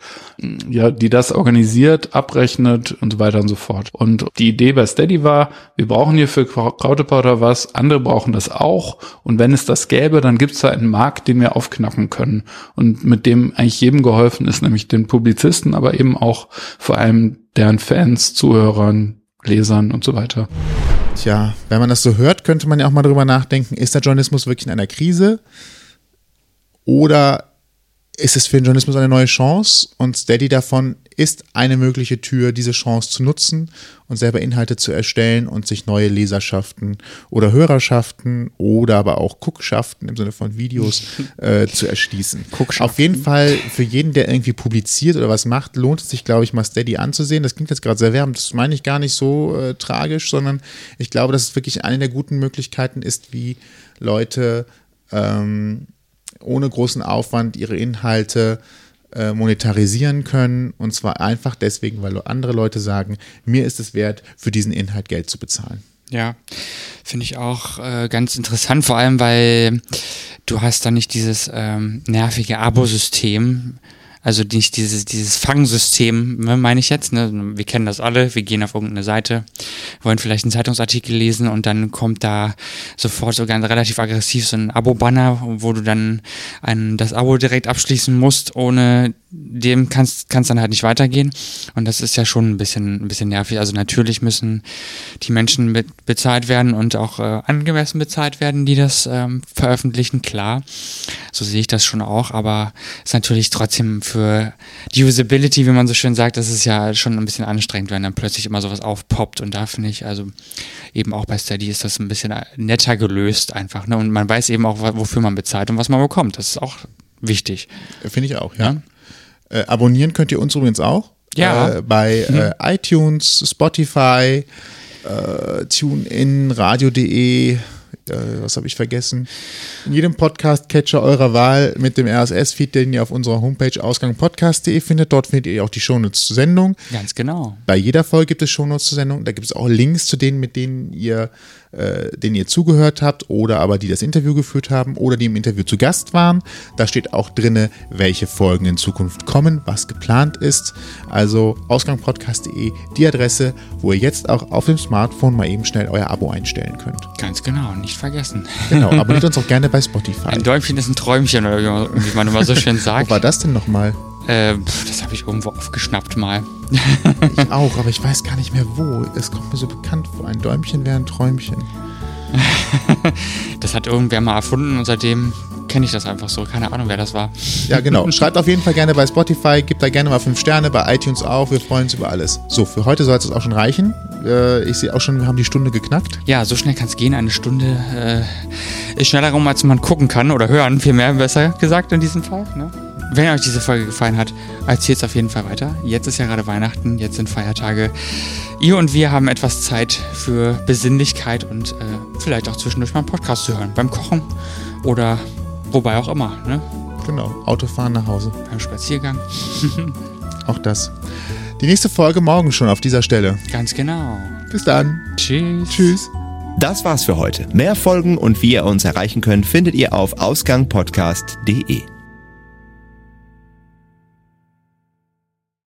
Ja, die das organisiert, abrechnet und so weiter und so fort. Und die Idee bei Steady war, wir brauchen hier für Krautepowder was, andere brauchen das auch. Und wenn es das gäbe, dann gibt es da einen Markt, den wir aufknacken können. Und mit dem eigentlich jedem geholfen ist, nämlich den Publizisten, aber eben auch vor allem deren Fans, Zuhörern, Lesern und so weiter. Tja, wenn man das so hört, könnte man ja auch mal drüber nachdenken, ist der Journalismus wirklich in einer Krise? Oder ist es für den Journalismus eine neue Chance? Und Steady davon ist eine mögliche Tür, diese Chance zu nutzen und selber Inhalte zu erstellen und sich neue Leserschaften oder Hörerschaften oder aber auch Guckschaften im Sinne von Videos <laughs> äh, zu erschließen. Auf jeden Fall für jeden, der irgendwie publiziert oder was macht, lohnt es sich, glaube ich, mal Steady anzusehen. Das klingt jetzt gerade sehr wärmend, das meine ich gar nicht so äh, tragisch, sondern ich glaube, dass es wirklich eine der guten Möglichkeiten ist, wie Leute ähm, ohne großen Aufwand ihre Inhalte äh, monetarisieren können. Und zwar einfach deswegen, weil andere Leute sagen, mir ist es wert, für diesen Inhalt Geld zu bezahlen. Ja, finde ich auch äh, ganz interessant, vor allem weil du hast da nicht dieses ähm, nervige Abo-System, also nicht dieses, dieses Fangsystem, ne, meine ich jetzt. Ne? Wir kennen das alle, wir gehen auf irgendeine Seite, wollen vielleicht einen Zeitungsartikel lesen und dann kommt da sofort sogar relativ aggressiv so ein Abo-Banner, wo du dann ein, das Abo direkt abschließen musst, ohne dem kann es dann halt nicht weitergehen. Und das ist ja schon ein bisschen, ein bisschen nervig. Also natürlich müssen die Menschen be bezahlt werden und auch äh, angemessen bezahlt werden, die das ähm, veröffentlichen, klar. So sehe ich das schon auch, aber ist natürlich trotzdem für die Usability, wie man so schön sagt, das ist ja schon ein bisschen anstrengend, wenn dann plötzlich immer sowas aufpoppt. Und da finde ich, also eben auch bei Steady ist das ein bisschen netter gelöst einfach. Ne? Und man weiß eben auch, wofür man bezahlt und was man bekommt. Das ist auch wichtig. Finde ich auch, ja. ja. Äh, abonnieren könnt ihr uns übrigens auch. Ja. Äh, bei hm. äh, iTunes, Spotify, äh, TuneIn, Radio.de, äh, was habe ich vergessen? In jedem Podcast-Catcher eurer Wahl mit dem RSS-Feed, den ihr auf unserer Homepage ausgangpodcast.de findet. Dort findet ihr auch die Shownotes zur Sendung. Ganz genau. Bei jeder Folge gibt es Shownotes zur Sendung. Da gibt es auch Links zu denen, mit denen ihr äh, denen ihr zugehört habt oder aber die das Interview geführt haben oder die im Interview zu Gast waren. Da steht auch drinne, welche Folgen in Zukunft kommen, was geplant ist. Also ausgangpodcast.de, die Adresse, wo ihr jetzt auch auf dem Smartphone mal eben schnell euer Abo einstellen könnt. Ganz genau, nicht vergessen. Genau, abonniert <laughs> uns auch gerne bei Spotify. Ein Däumchen ist ein Träumchen, oder wie man immer so schön <laughs> sagt. Wo war das denn nochmal? Äh, das habe ich irgendwo aufgeschnappt mal. ich <laughs> auch, aber ich weiß gar nicht mehr wo. Es kommt mir so bekannt vor. Ein Däumchen wäre ein Träumchen. <laughs> das hat irgendwer mal erfunden und seitdem kenne ich das einfach so. Keine Ahnung, wer das war. Ja, genau. <laughs> Schreibt auf jeden Fall gerne bei Spotify, gebt da gerne mal fünf Sterne, bei iTunes auch. Wir freuen uns über alles. So, für heute soll es auch schon reichen. Äh, ich sehe auch schon, wir haben die Stunde geknackt. Ja, so schnell kann es gehen. Eine Stunde äh, ist schneller rum, als man gucken kann oder hören, vielmehr besser gesagt in diesem Fall. Ne? Wenn euch diese Folge gefallen hat, erzählt es auf jeden Fall weiter. Jetzt ist ja gerade Weihnachten, jetzt sind Feiertage. Ihr und wir haben etwas Zeit für Besinnlichkeit und äh, vielleicht auch zwischendurch mal einen Podcast zu hören. Beim Kochen oder wobei auch immer. Ne? Genau, Autofahren nach Hause. Beim Spaziergang. <laughs> auch das. Die nächste Folge morgen schon auf dieser Stelle. Ganz genau. Bis dann. Tschüss. Tschüss. Das war's für heute. Mehr Folgen und wie ihr uns erreichen könnt, findet ihr auf ausgangpodcast.de.